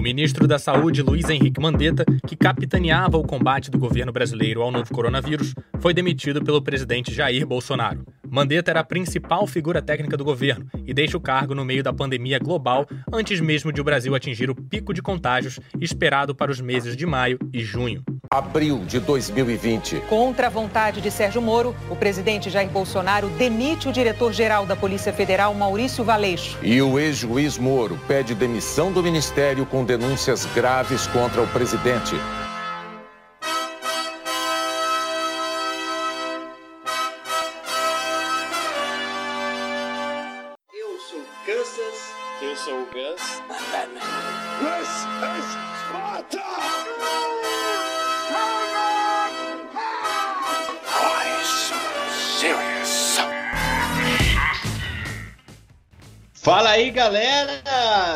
O ministro da Saúde, Luiz Henrique Mandetta, que capitaneava o combate do governo brasileiro ao novo coronavírus, foi demitido pelo presidente Jair Bolsonaro. Mandetta era a principal figura técnica do governo e deixa o cargo no meio da pandemia global, antes mesmo de o Brasil atingir o pico de contágios esperado para os meses de maio e junho. Abril de 2020. Contra a vontade de Sérgio Moro, o presidente Jair Bolsonaro demite o diretor-geral da Polícia Federal, Maurício Valeixo. E o ex-juiz Moro pede demissão do ministério com denúncias graves contra o presidente.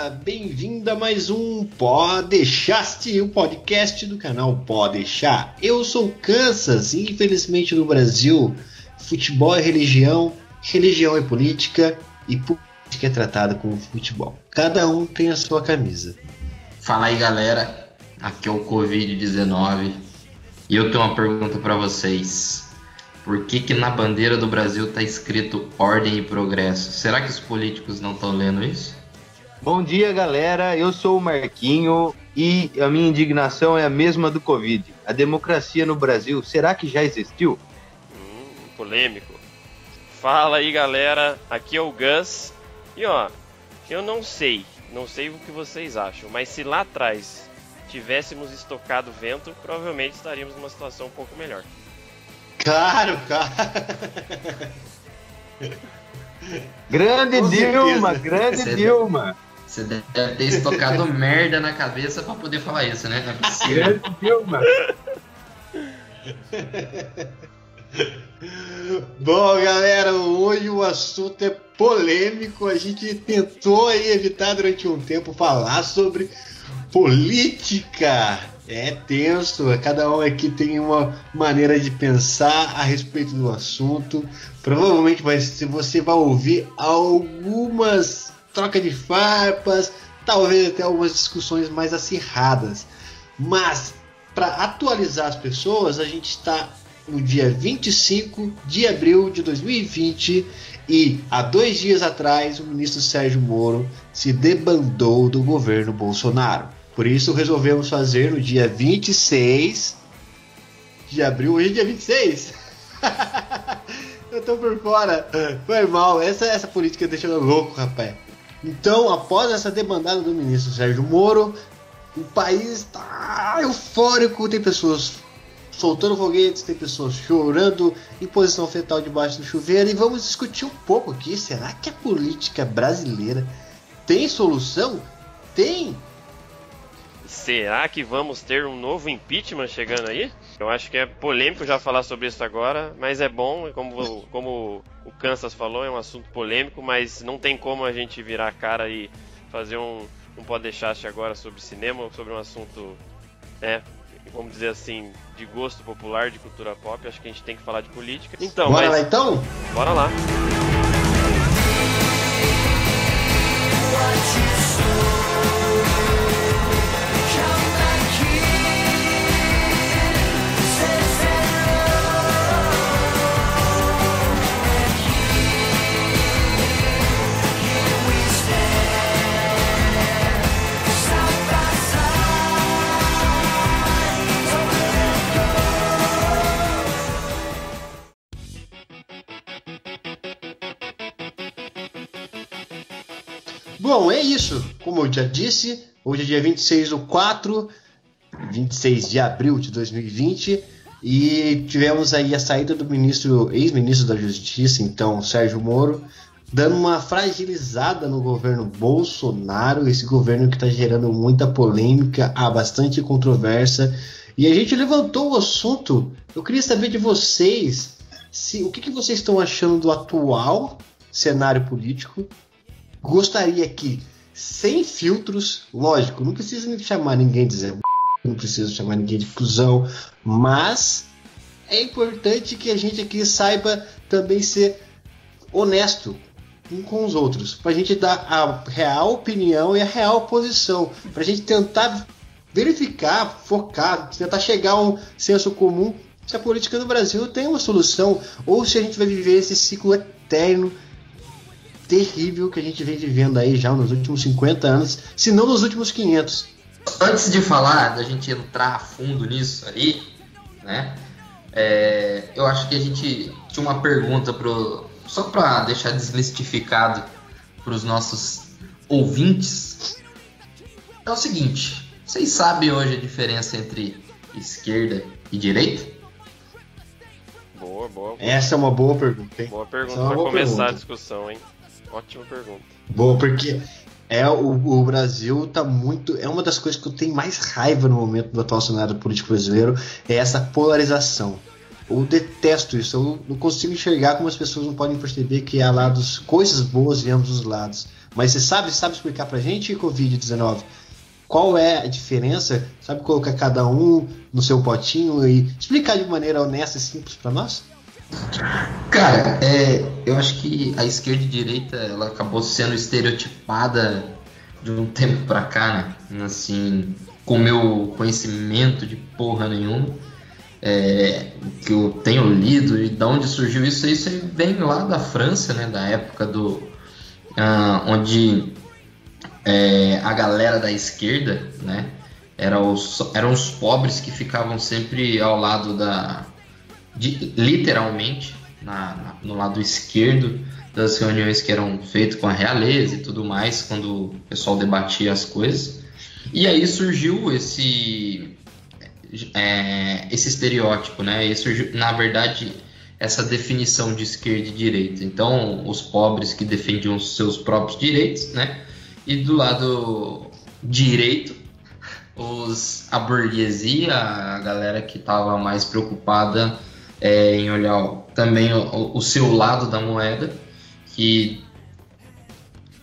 Galera! Bem-vindo a mais um Podeixaste, o podcast do canal Podeixar. Eu sou Kansas e infelizmente no Brasil, futebol é religião, religião é política e política é tratada como futebol. Cada um tem a sua camisa. Fala aí, galera. Aqui é o Covid-19 e eu tenho uma pergunta para vocês. Por que que na bandeira do Brasil tá escrito ordem e progresso? Será que os políticos não estão lendo isso? Bom dia, galera. Eu sou o Marquinho e a minha indignação é a mesma do Covid. A democracia no Brasil, será que já existiu? Hum, polêmico. Fala aí, galera. Aqui é o Gus. E ó, eu não sei, não sei o que vocês acham, mas se lá atrás tivéssemos estocado vento, provavelmente estaríamos numa situação um pouco melhor. Claro, cara! Grande Com Dilma, certeza. grande Você- Dilma. Você deve ter estocado merda na cabeça para poder falar isso, né? Não é possível. Bom, galera, hoje o assunto é polêmico. A gente tentou aí evitar durante um tempo falar sobre política. É tenso, cada um aqui tem uma maneira de pensar a respeito do assunto. Provavelmente vai, você vai ouvir algumas trocas de farpas, talvez até algumas discussões mais acirradas. Mas, para atualizar as pessoas, a gente está no dia 25 de abril de 2020 e há dois dias atrás o ministro Sérgio Moro se debandou do governo Bolsonaro. Por isso resolvemos fazer no dia 26 de abril. Hoje é dia 26? Eu tô por fora. Foi mal. Essa, essa política deixa eu louco, rapaz. Então, após essa debandada do ministro Sérgio Moro, o país está eufórico. Tem pessoas soltando foguetes, tem pessoas chorando em posição fetal debaixo do chuveiro. E vamos discutir um pouco aqui. Será que a política brasileira tem solução? Tem! Será que vamos ter um novo impeachment chegando aí? Eu acho que é polêmico já falar sobre isso agora, mas é bom, como, como o Kansas falou, é um assunto polêmico, mas não tem como a gente virar a cara e fazer um, um podcast agora sobre cinema, sobre um assunto, né, vamos dizer assim, de gosto popular, de cultura pop. Acho que a gente tem que falar de política. Então, Bora lá mas, então? bora lá. Bom, Como eu já disse, hoje é dia 26 do 4, 26 de abril de 2020, e tivemos aí a saída do ministro, ex-ministro da Justiça, então, Sérgio Moro, dando uma fragilizada no governo Bolsonaro, esse governo que está gerando muita polêmica, há bastante controvérsia, e a gente levantou o assunto. Eu queria saber de vocês se o que, que vocês estão achando do atual cenário político gostaria que, sem filtros, lógico, não precisa chamar ninguém de Zé, não precisa chamar ninguém de cuzão, mas é importante que a gente aqui saiba também ser honesto um com os outros, para a gente dar a real opinião e a real posição, para a gente tentar verificar, focar, tentar chegar a um senso comum se a política do Brasil tem uma solução ou se a gente vai viver esse ciclo eterno terrível que a gente vem vivendo aí já nos últimos 50 anos, se não nos últimos 500. Antes de falar, da gente entrar a fundo nisso aí, né? É, eu acho que a gente tinha uma pergunta pro, só para deixar desmistificado para os nossos ouvintes. É o seguinte: vocês sabem hoje a diferença entre esquerda e direita? Boa, boa. boa. Essa é uma boa pergunta, hein? Boa pergunta é para começar pergunta. a discussão, hein? Ótima pergunta. Boa, porque é o, o Brasil tá muito. É uma das coisas que eu tenho mais raiva no momento do atual cenário político brasileiro, é essa polarização. Eu detesto isso, eu não consigo enxergar como as pessoas não podem perceber que há lados, coisas boas de ambos os lados. Mas você sabe, sabe explicar pra gente, Covid-19, qual é a diferença? Sabe colocar cada um no seu potinho e explicar de maneira honesta e simples pra nós? Cara, é, eu acho que a esquerda e direita ela acabou sendo estereotipada de um tempo pra cá, né? Assim, com meu conhecimento de porra nenhuma, é, que eu tenho lido e de onde surgiu isso, isso vem lá da França, né? Da época do ah, onde é, a galera da esquerda, né? Era os, eram os pobres que ficavam sempre ao lado da, de- literalmente na- na- no lado esquerdo das reuniões que eram feitas com a realeza e tudo mais, quando o pessoal debatia as coisas. E aí surgiu esse é, esse estereótipo, né? E surgiu, na verdade, essa definição de esquerda e direita. Então, os pobres que defendiam os seus próprios direitos, né? E do lado direito, os, a burguesia, a galera que estava mais preocupada é, em olhar também o, o seu lado da moeda, que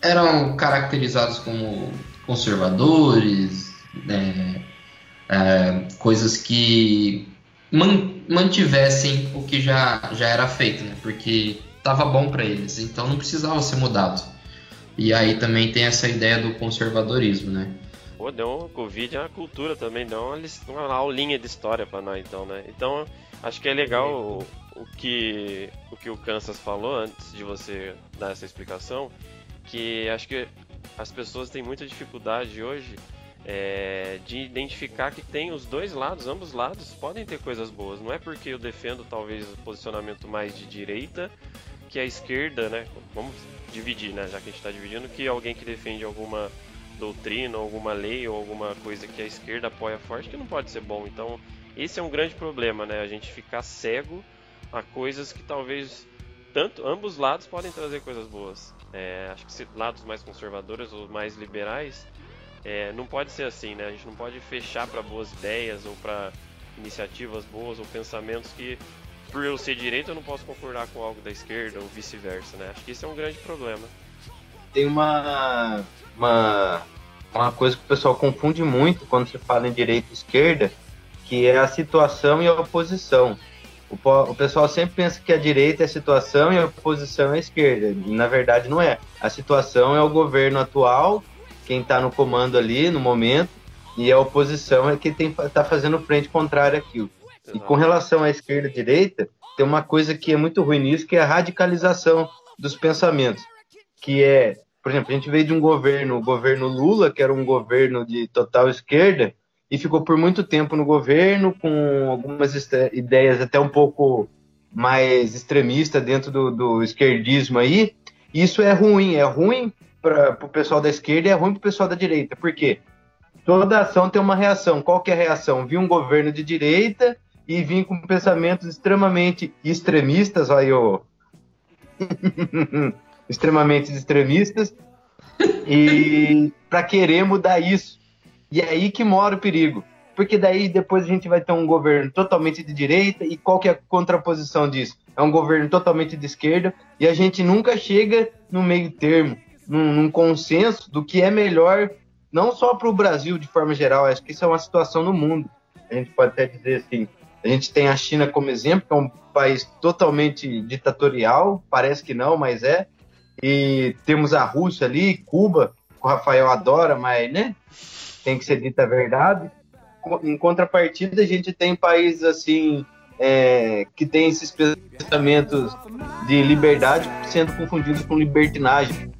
eram caracterizados como conservadores, né, é, coisas que man- mantivessem o que já, já era feito, né? Porque estava bom para eles, então não precisava ser mudado. E aí também tem essa ideia do conservadorismo, né? Pô, deu Covid, é uma cultura também, deu uma, uma aulinha de história pra nós, então, né? Então, acho que é legal o, o que o que o Kansas falou antes de você dar essa explicação, que acho que as pessoas têm muita dificuldade hoje é, de identificar que tem os dois lados, ambos lados podem ter coisas boas. Não é porque eu defendo talvez o posicionamento mais de direita que a esquerda, né? Vamos dividir, né? Já que a gente está dividindo, que alguém que defende alguma doutrina, alguma lei ou alguma coisa que a esquerda apoia forte que não pode ser bom. Então, esse é um grande problema, né? A gente ficar cego a coisas que talvez tanto ambos lados podem trazer coisas boas. É, acho que se lados mais conservadores ou mais liberais é, não pode ser assim, né? A gente não pode fechar para boas ideias ou para iniciativas boas ou pensamentos que por eu ser direito eu não posso concordar com algo da esquerda ou vice-versa, né? Acho que isso é um grande problema. Tem uma, uma, uma coisa que o pessoal confunde muito quando se fala em direita e esquerda, que é a situação e a oposição. O, o pessoal sempre pensa que a direita é a situação e a oposição é a esquerda. E, na verdade, não é. A situação é o governo atual, quem está no comando ali no momento, e a oposição é quem está fazendo frente contrária àquilo. E com relação à esquerda e direita, tem uma coisa que é muito ruim nisso, que é a radicalização dos pensamentos. Que é, por exemplo, a gente veio de um governo, o governo Lula, que era um governo de total esquerda, e ficou por muito tempo no governo, com algumas ideias até um pouco mais extremistas dentro do, do esquerdismo aí. Isso é ruim, é ruim para o pessoal da esquerda e é ruim para o pessoal da direita. Por quê? Toda ação tem uma reação. Qual é a reação? Vir um governo de direita e vir com pensamentos extremamente extremistas, olha ô. extremamente extremistas, e para querer mudar isso. E é aí que mora o perigo. Porque daí depois a gente vai ter um governo totalmente de direita, e qual que é a contraposição disso? É um governo totalmente de esquerda, e a gente nunca chega no meio termo, num, num consenso do que é melhor, não só para o Brasil de forma geral, acho que isso é uma situação no mundo. A gente pode até dizer assim, a gente tem a China como exemplo, que é um país totalmente ditatorial, parece que não, mas é. E temos a Rússia ali, Cuba, que o Rafael adora, mas né, tem que ser dita a verdade. Em contrapartida, a gente tem países assim é, que tem esses pensamentos de liberdade sendo confundidos com libertinagem.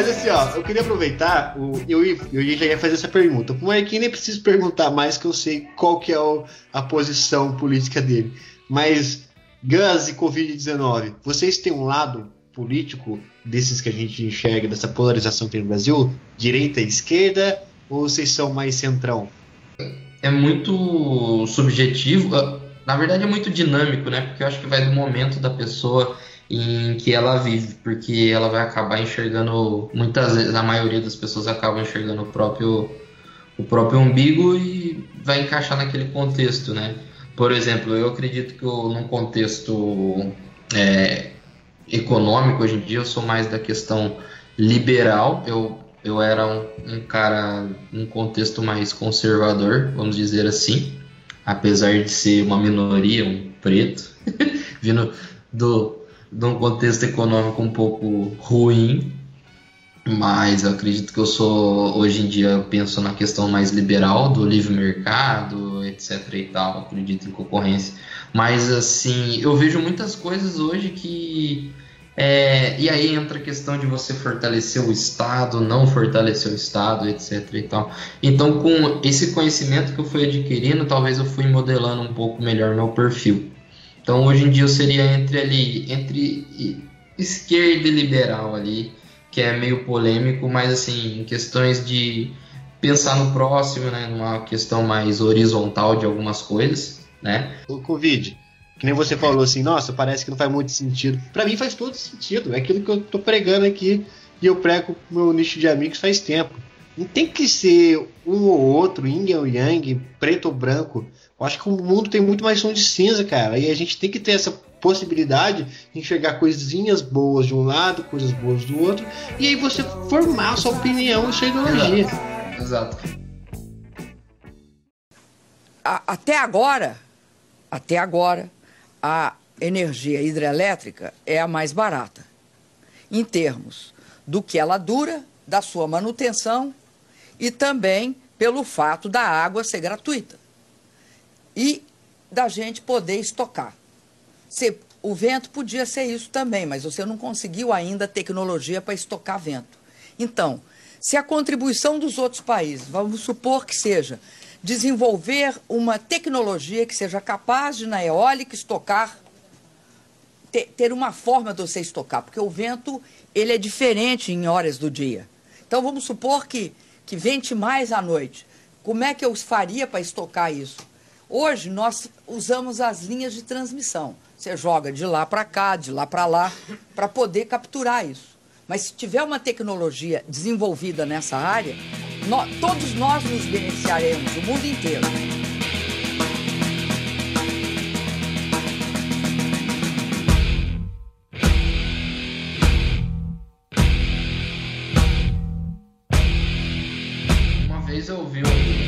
Mas assim, ó, eu queria aproveitar, o, eu, eu já ia fazer essa pergunta. Pro Marquinhos nem preciso perguntar mais, que eu sei qual que é o, a posição política dele. Mas Gus e Covid-19, vocês têm um lado político desses que a gente enxerga, dessa polarização que tem no Brasil? Direita e esquerda? Ou vocês são mais centrão? É muito subjetivo. Na verdade, é muito dinâmico, né? Porque eu acho que vai do momento da pessoa em que ela vive, porque ela vai acabar enxergando, muitas vezes, a maioria das pessoas acabam enxergando o próprio, o próprio umbigo e vai encaixar naquele contexto, né? Por exemplo, eu acredito que eu, num contexto é, econômico, hoje em dia, eu sou mais da questão liberal, eu, eu era um, um cara num contexto mais conservador, vamos dizer assim, apesar de ser uma minoria, um preto, vindo do, de um contexto econômico um pouco ruim, mas eu acredito que eu sou, hoje em dia, eu penso na questão mais liberal do livre mercado, etc e tal, acredito em concorrência. Mas, assim, eu vejo muitas coisas hoje que. É, e aí entra a questão de você fortalecer o Estado, não fortalecer o Estado, etc e tal. Então, com esse conhecimento que eu fui adquirindo, talvez eu fui modelando um pouco melhor meu perfil. Então hoje em dia eu seria entre ali, entre esquerda e liberal ali, que é meio polêmico, mas assim, em questões de pensar no próximo, né, numa questão mais horizontal de algumas coisas, né? O Covid, que nem você falou assim, nossa, parece que não faz muito sentido. Para mim faz todo sentido, é aquilo que eu tô pregando aqui e eu prego com meu nicho de amigos faz tempo. Não tem que ser um ou outro, yin ou yang, preto ou branco. Eu acho que o mundo tem muito mais som de cinza, cara. E a gente tem que ter essa possibilidade de enxergar coisinhas boas de um lado, coisas boas do outro, e aí você formar a sua opinião e sua ideologia. Exato. Exato. até agora, até agora, a energia hidrelétrica é a mais barata, em termos do que ela dura, da sua manutenção e também pelo fato da água ser gratuita e da gente poder estocar. Se, o vento podia ser isso também, mas você não conseguiu ainda tecnologia para estocar vento. Então, se a contribuição dos outros países, vamos supor que seja desenvolver uma tecnologia que seja capaz de, na eólica, estocar, ter, ter uma forma de você estocar, porque o vento ele é diferente em horas do dia. Então, vamos supor que, que vente mais à noite. Como é que eu faria para estocar isso? Hoje nós usamos as linhas de transmissão. Você joga de lá para cá, de lá para lá, para poder capturar isso. Mas se tiver uma tecnologia desenvolvida nessa área, nós, todos nós nos beneficiaremos, o mundo inteiro.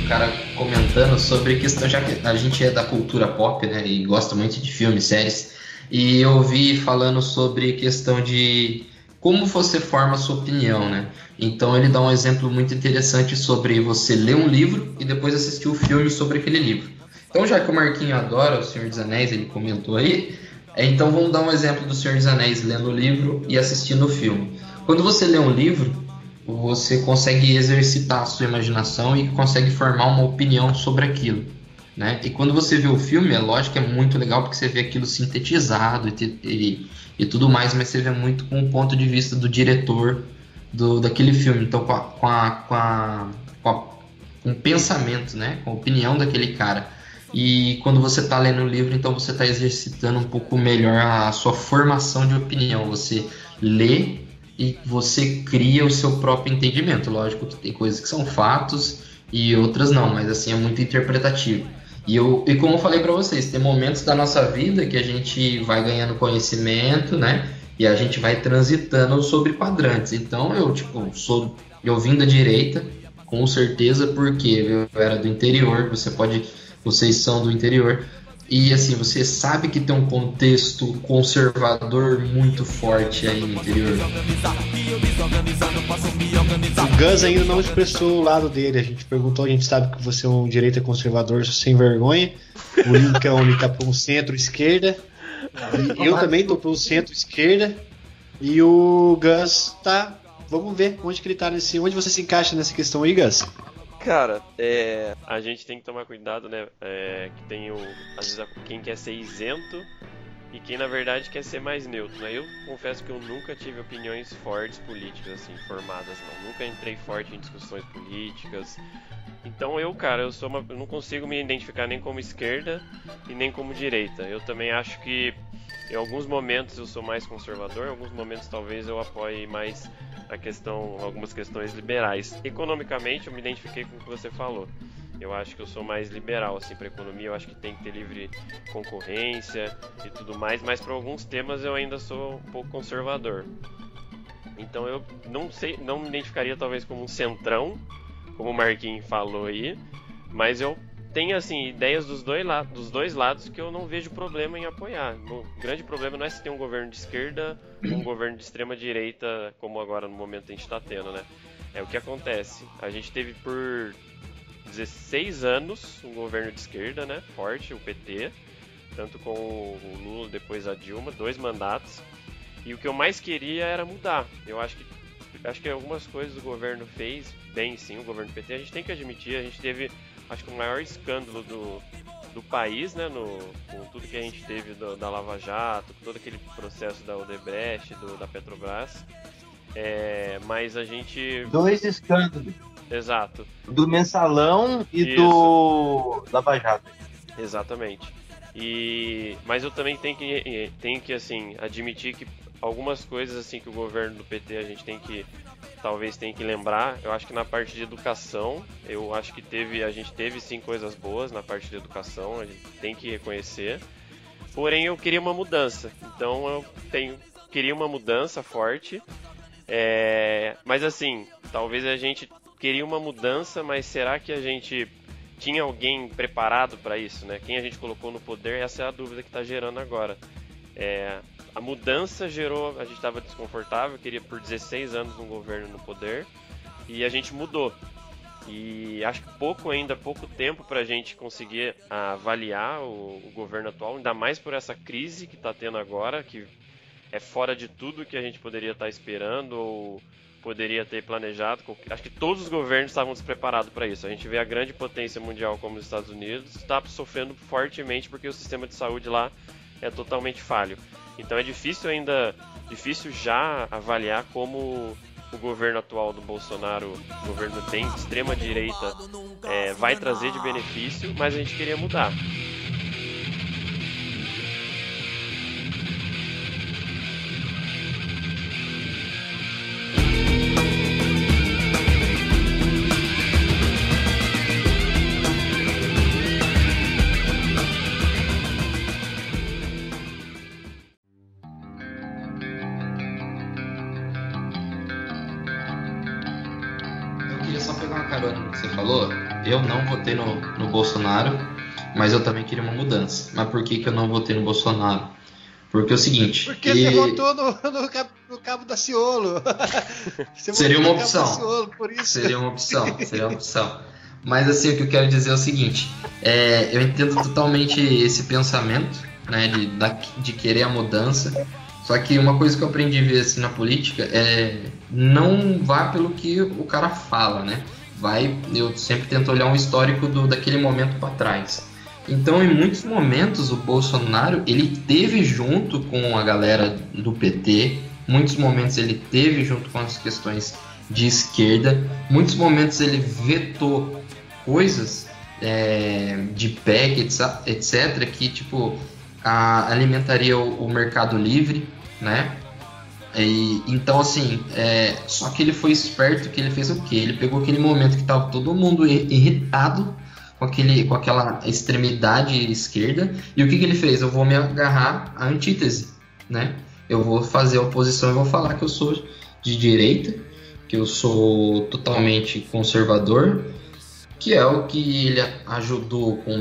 Cara comentando sobre questão, já que a gente é da cultura pop, né, e gosta muito de filmes, séries, e eu ouvi falando sobre questão de como você forma a sua opinião, né? Então ele dá um exemplo muito interessante sobre você ler um livro e depois assistir o um filme sobre aquele livro. Então já que o Marquinho adora o Senhor dos Anéis, ele comentou aí, então vamos dar um exemplo do Senhor dos Anéis lendo o livro e assistindo o filme. Quando você lê um livro, você consegue exercitar a sua imaginação e consegue formar uma opinião sobre aquilo. Né? E quando você vê o filme, é lógico que é muito legal porque você vê aquilo sintetizado e, e, e tudo mais, mas você vê muito com o ponto de vista do diretor do, daquele filme. Então, com, a, com, a, com, a, com, o pensamento, né? com a opinião daquele cara. E quando você está lendo o livro, então você está exercitando um pouco melhor a sua formação de opinião. Você lê e você cria o seu próprio entendimento. Lógico que tem coisas que são fatos e outras não, mas assim é muito interpretativo. E, eu, e como eu falei para vocês, tem momentos da nossa vida que a gente vai ganhando conhecimento, né? E a gente vai transitando sobre quadrantes. Então eu, tipo, sou. Eu vim da direita, com certeza, porque eu era do interior, você pode. Vocês são do interior. E assim, você sabe que tem um contexto conservador muito forte aí no interior. O Gus ainda não expressou o lado dele. A gente perguntou, a gente sabe que você é um direita conservador sem vergonha. O Lincoln ele tá para um centro-esquerda. Eu também tô para um centro-esquerda. E o Gus tá. Vamos ver onde que ele tá nesse. Onde você se encaixa nessa questão aí, Gus? Cara, é, a gente tem que tomar cuidado, né? É, que tem o, às vezes quem quer ser isento e quem na verdade quer ser mais neutro, né? Eu confesso que eu nunca tive opiniões fortes políticas, assim, formadas, não. Nunca entrei forte em discussões políticas. Então eu, cara, eu sou uma, eu não consigo me identificar nem como esquerda e nem como direita. Eu também acho que em alguns momentos eu sou mais conservador, em alguns momentos talvez eu apoie mais a questão, algumas questões liberais. Economicamente, eu me identifiquei com o que você falou. Eu acho que eu sou mais liberal assim para economia. Eu acho que tem que ter livre concorrência e tudo mais. Mas para alguns temas eu ainda sou um pouco conservador. Então eu não sei, não me identificaria talvez como um centrão, como o Marquinhos falou aí. Mas eu tem assim ideias dos dois, dos dois lados que eu não vejo problema em apoiar. O grande problema não é se tem um governo de esquerda ou um governo de extrema direita, como agora no momento a gente está tendo, né? É o que acontece. A gente teve por 16 anos um governo de esquerda, né? Forte, o PT, tanto com o Lula, depois a Dilma, dois mandatos. E o que eu mais queria era mudar. Eu acho que acho que algumas coisas o governo fez bem, sim, o governo PT. A gente tem que admitir, a gente teve acho que o maior escândalo do, do país, né, no, com tudo que a gente teve do, da Lava Jato, todo aquele processo da Odebrecht, do, da Petrobras. É, mas a gente. Dois escândalos. Exato. Do mensalão e Isso. do Lava Jato. Exatamente. E, mas eu também tenho que, tenho que assim, admitir que algumas coisas assim que o governo do PT a gente tem que talvez tenha que lembrar, eu acho que na parte de educação, eu acho que teve, a gente teve sim coisas boas na parte de educação, a gente tem que reconhecer. Porém, eu queria uma mudança. Então, eu tenho, queria uma mudança forte. É, mas assim, talvez a gente queria uma mudança, mas será que a gente tinha alguém preparado para isso, né? Quem a gente colocou no poder, essa é a dúvida que está gerando agora. É, a mudança gerou. A gente estava desconfortável, queria por 16 anos um governo no poder e a gente mudou. E acho que pouco ainda, pouco tempo para a gente conseguir avaliar o, o, governo atual, ainda mais por essa crise que está tendo agora, que é fora de tudo que a gente poderia estar tá esperando ou poderia ter planejado. Acho que todos os governos estavam despreparados para isso. A gente vê a grande potência mundial como os Estados Unidos está sofrendo fortemente porque o sistema de saúde lá é totalmente falho. Então é difícil ainda, difícil já avaliar como o governo atual do Bolsonaro, o governo de extrema direita, é, vai trazer de benefício, mas a gente queria mudar. Mas por que, que eu não votei no Bolsonaro? Porque é o seguinte. Porque e... você votou no, no, no, Cabo da Ciolo. seria uma opção. Ciolo, seria uma opção. Seria uma opção. Mas assim, o que eu quero dizer é o seguinte: é, eu entendo totalmente esse pensamento, né, de, de querer a mudança. Só que uma coisa que eu aprendi a ver assim, na política é não vá pelo que o cara fala, né? vai, eu sempre tento olhar um histórico do, daquele momento para trás. Então, em muitos momentos, o Bolsonaro ele teve junto com a galera do PT, muitos momentos ele teve junto com as questões de esquerda, muitos momentos ele vetou coisas é, de PEC, etc., que tipo a, alimentaria o, o mercado livre, né? E, então, assim, é, só que ele foi esperto que ele fez o quê? Ele pegou aquele momento que tava todo mundo irritado com, aquele, com aquela extremidade esquerda. E o que, que ele fez? Eu vou me agarrar à antítese, né? Eu vou fazer a oposição e vou falar que eu sou de direita, que eu sou totalmente conservador, que é o que ele ajudou com,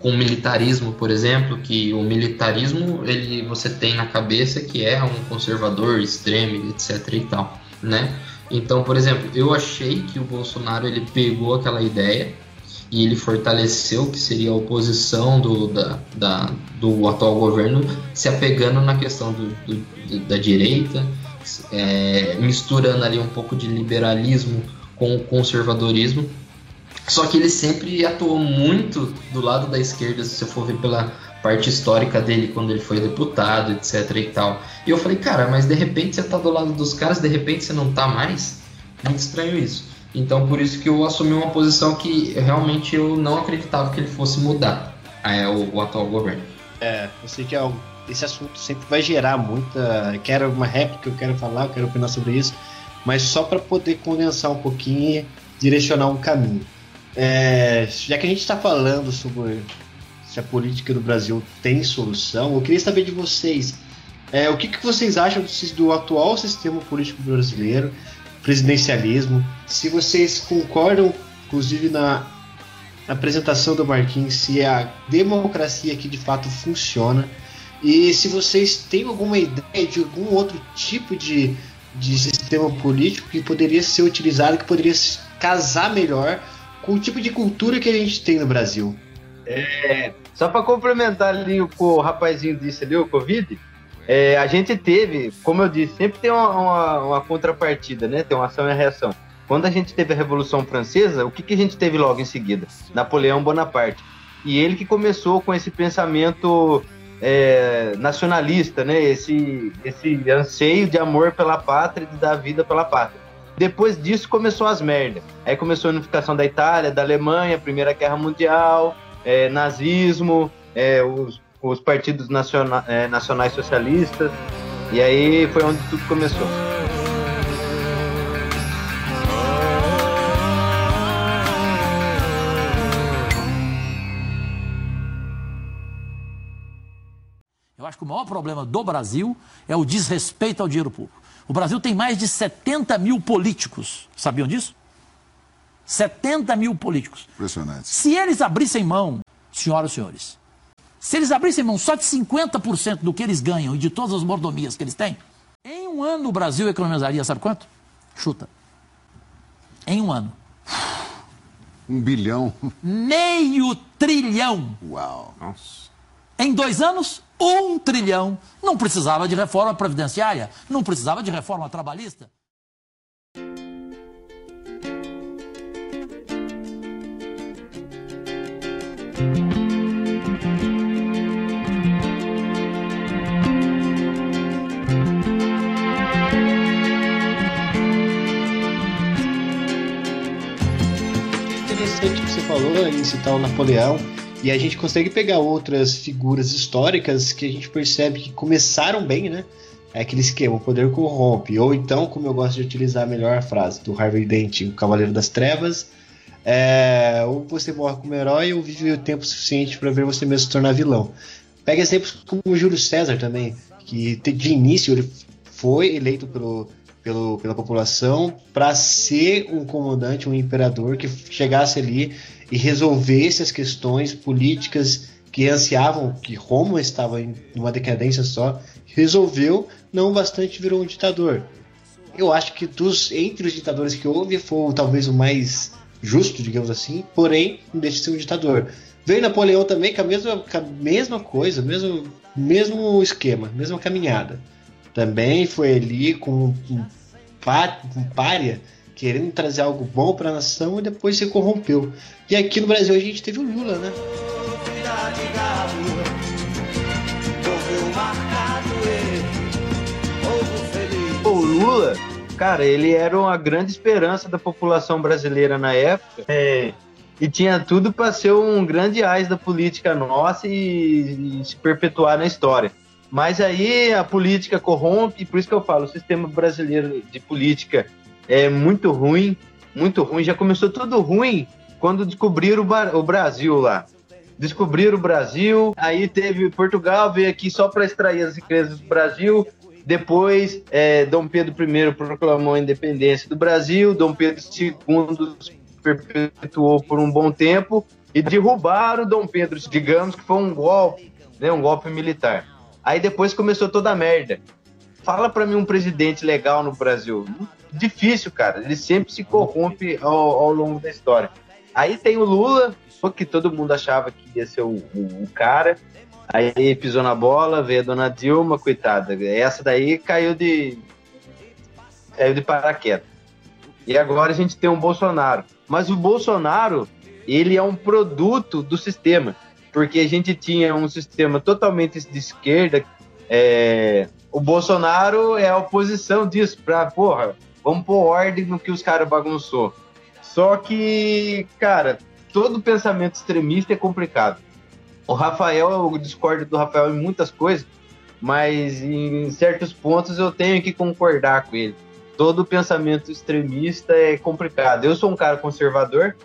com o militarismo, por exemplo, que o militarismo ele você tem na cabeça que é um conservador extremo, etc e tal, né? Então, por exemplo, eu achei que o Bolsonaro ele pegou aquela ideia e ele fortaleceu que seria a oposição do, da, da do atual governo, se apegando na questão do, do da direita, é, misturando ali um pouco de liberalismo com o conservadorismo. Só que ele sempre atuou muito do lado da esquerda, se você for ver pela parte histórica dele, quando ele foi deputado, etc e tal. E eu falei, cara, mas de repente você tá do lado dos caras, de repente você não tá mais? Muito estranho isso. Então por isso que eu assumi uma posição que realmente eu não acreditava que ele fosse mudar é, o, o atual governo. É, eu sei que é esse assunto sempre vai gerar muita. Quero uma réplica, eu quero falar, eu quero opinar sobre isso, mas só para poder condensar um pouquinho e direcionar um caminho. É, já que a gente está falando sobre se a política do Brasil tem solução, eu queria saber de vocês é, o que, que vocês acham do atual sistema político brasileiro, presidencialismo, se vocês concordam, inclusive na apresentação do Marquinhos, se a democracia que de fato funciona e se vocês têm alguma ideia de algum outro tipo de, de sistema político que poderia ser utilizado, que poderia casar melhor com o tipo de cultura que a gente tem no Brasil. É, só para complementar ali o que o rapazinho disse ali, o Covid, é, a gente teve, como eu disse, sempre tem uma, uma, uma, contrapartida, né? Tem uma ação e reação. Quando a gente teve a Revolução Francesa, o que, que a gente teve logo em seguida? Napoleão Bonaparte. E ele que começou com esse pensamento é, nacionalista, né? Esse, esse anseio de amor pela pátria e dar vida pela pátria. Depois disso começou as merdas. Aí começou a unificação da Itália, da Alemanha, Primeira Guerra Mundial, é, nazismo, é, os, os, partidos naciona, é, nacionais socialistas. E aí foi onde tudo começou. Eu acho que o maior problema do Brasil é o desrespeito ao dinheiro público. O Brasil tem mais de 70 mil políticos. Sabiam disso? 70 mil políticos. Impressionante. Se eles abrissem mão, senhoras e senhores, se eles abrissem mão só de 50% do que eles ganham e de todas as mordomias que eles têm, em um ano o Brasil economizaria, sabe quanto? Chuta. Em um ano. Um bilhão. Meio trilhão. Uau. Nossa. Em dois anos, um trilhão. Não precisava de reforma previdenciária, não precisava de reforma trabalhista. Que você falou em citar o Napoleão e a gente consegue pegar outras figuras históricas que a gente percebe que começaram bem, né? É aquele esquema, o poder corrompe. Ou então, como eu gosto de utilizar a melhor frase do Harvey Dent, o Cavaleiro das Trevas, é, ou você morre como herói ou vive o tempo suficiente para ver você mesmo se tornar vilão. Pega exemplos como o Júlio César também, que de início ele foi eleito pelo, pelo, pela população para ser um comandante, um imperador que chegasse ali e resolvesse as questões políticas que ansiavam que Roma estava em uma decadência só, resolveu, não bastante virou um ditador. Eu acho que dos entre os ditadores que houve foi talvez o mais justo, digamos assim, porém não deixa de ser um ditador. Veio Napoleão também com a mesma, com a mesma coisa, mesmo, mesmo esquema, mesma caminhada. Também foi ali com um, um, um párea querendo trazer algo bom para a nação e depois se corrompeu. E aqui no Brasil a gente teve o Lula, né? O Lula, cara, ele era uma grande esperança da população brasileira na época. É, e tinha tudo para ser um grande ás da política nossa e, e se perpetuar na história. Mas aí a política corrompe, por isso que eu falo, o sistema brasileiro de política é muito ruim, muito ruim. Já começou tudo ruim quando descobriram o, Brasil lá. Descobriram o Brasil, aí teve Portugal, veio aqui só para extrair as riquezas do Brasil. Depois, é, Dom Pedro I proclamou a independência do Brasil, Dom Pedro II perpetuou por um bom tempo e derrubaram Dom Pedro, digamos que foi um golpe, né, um golpe militar. Aí depois começou toda a merda. Fala pra mim um presidente legal no Brasil. Difícil, cara. Ele sempre se corrompe ao, ao longo da história. Aí tem o Lula, que todo mundo achava que ia ser o, o- o cara. Aí pisou na bola, veio a dona Dilma, coitada. Essa daí caiu de. caiu de paraquedas. E agora a gente tem um Bolsonaro. Mas o Bolsonaro, ele é um produto do sistema. Porque a gente tinha um sistema totalmente de esquerda. é, O Bolsonaro é a oposição disso, pra, porra, vamos pôr ordem no que os caras bagunçou. Só que, cara, todo pensamento extremista é complicado. O Rafael, eu discordo do Rafael em muitas coisas, mas em certos pontos eu tenho que concordar com ele. Todo pensamento extremista é complicado. Eu sou um cara conservador,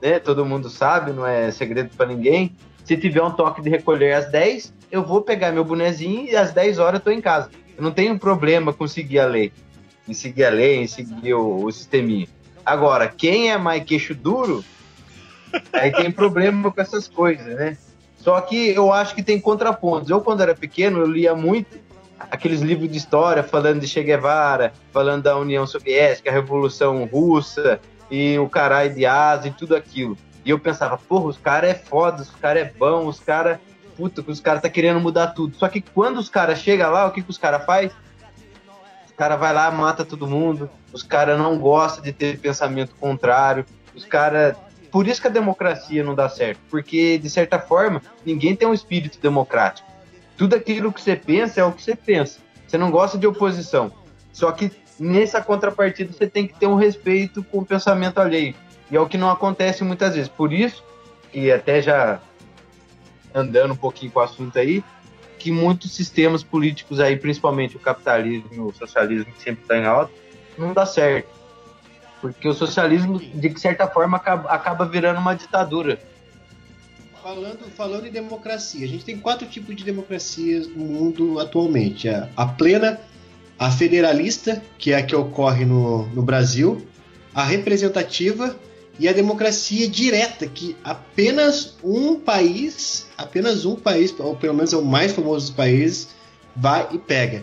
né? Todo mundo sabe, não é segredo para ninguém. Se tiver um toque de recolher às 10, eu vou pegar meu bonezinho e às 10 horas eu tô em casa. Eu não tenho problema com seguir a lei. Em seguir a lei, em seguir o, o sisteminha. Agora, quem é mais queixo duro, aí tem problema com essas coisas, né? Só que eu acho que tem contrapontos. Eu, quando era pequeno, eu lia muito aqueles livros de história falando de Che Guevara, falando da União Soviética, a Revolução Russa e o caralho de Ásia e tudo aquilo. E eu pensava, porra, os caras é foda, os caras é bom, os caras, puta, os caras tá querendo mudar tudo. Só que quando os caras chegam lá, o que, que os caras faz? Os caras vai lá, mata todo mundo, os caras não gostam de ter pensamento contrário, os caras por isso que a democracia não dá certo, porque de certa forma ninguém tem um espírito democrático. Tudo aquilo que você pensa é o que você pensa. Você não gosta de oposição. Só que nessa contrapartida você tem que ter um respeito com o pensamento alheio. E é o que não acontece muitas vezes. Por isso, e até já andando um pouquinho com o assunto aí, que muitos sistemas políticos aí, principalmente o capitalismo o socialismo que sempre está em alta, não dá certo. Porque o socialismo, de certa forma, acaba, acaba virando uma ditadura. Falando, falando em democracia, a gente tem quatro tipos de democracias no mundo atualmente: a, a plena, a federalista, que é a que ocorre no, no Brasil, a representativa e a democracia direta, que apenas um país, apenas um país, ou pelo menos é o mais famoso dos países, vai e pega.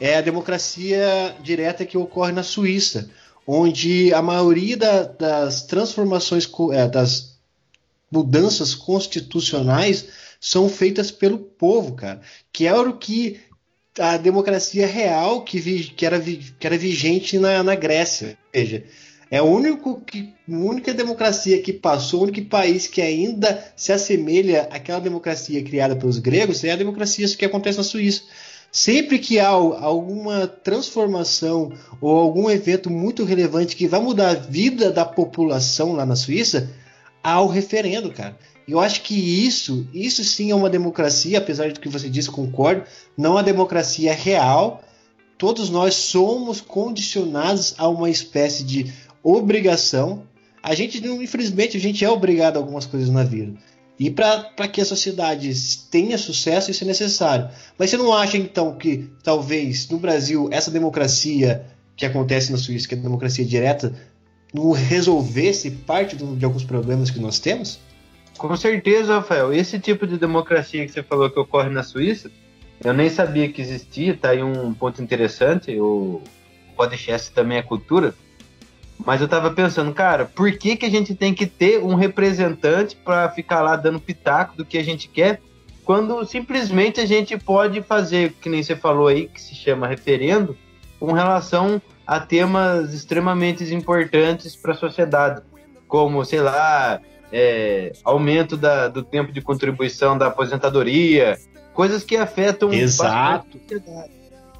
É a democracia direta que ocorre na Suíça, onde a maioria da- das transformações, é, das mudanças constitucionais são feitas pelo povo, cara. Que era o que a democracia real que, vi- que, era, que era vigente na, na Grécia. Ou seja, é o único que, a única democracia que passou, o único país que ainda se assemelha àquela democracia criada pelos gregos é a democracia que acontece na Suíça. Sempre que há al- alguma transformação ou algum evento muito relevante que vai mudar a vida da população lá na Suíça, há o referendo, cara. Eu acho que isso, isso sim é uma democracia, apesar do que você disse, concordo, não a democracia real. Todos nós somos condicionados a uma espécie de obrigação. A gente, infelizmente, a gente é obrigado a algumas coisas na vida. E para que a sociedade tenha sucesso, isso é necessário. Mas você não acha, então, que talvez no Brasil essa democracia que acontece na Suíça, que é a democracia direta, não resolvesse parte do- de alguns problemas que nós temos? Com certeza, Rafael. Esse tipo de democracia que você falou que ocorre na Suíça, eu nem sabia que existia, tá aí um ponto interessante. O podcast também é cultura. Mas eu tava pensando, cara, por que, que a gente tem que ter um representante para ficar lá dando pitaco do que a gente quer, quando simplesmente a gente pode fazer, que nem você falou aí, que se chama referendo, com relação a temas extremamente importantes para a sociedade, como, sei lá, é, aumento da- do tempo de contribuição da aposentadoria, coisas que afetam Exato. bastante a sociedade.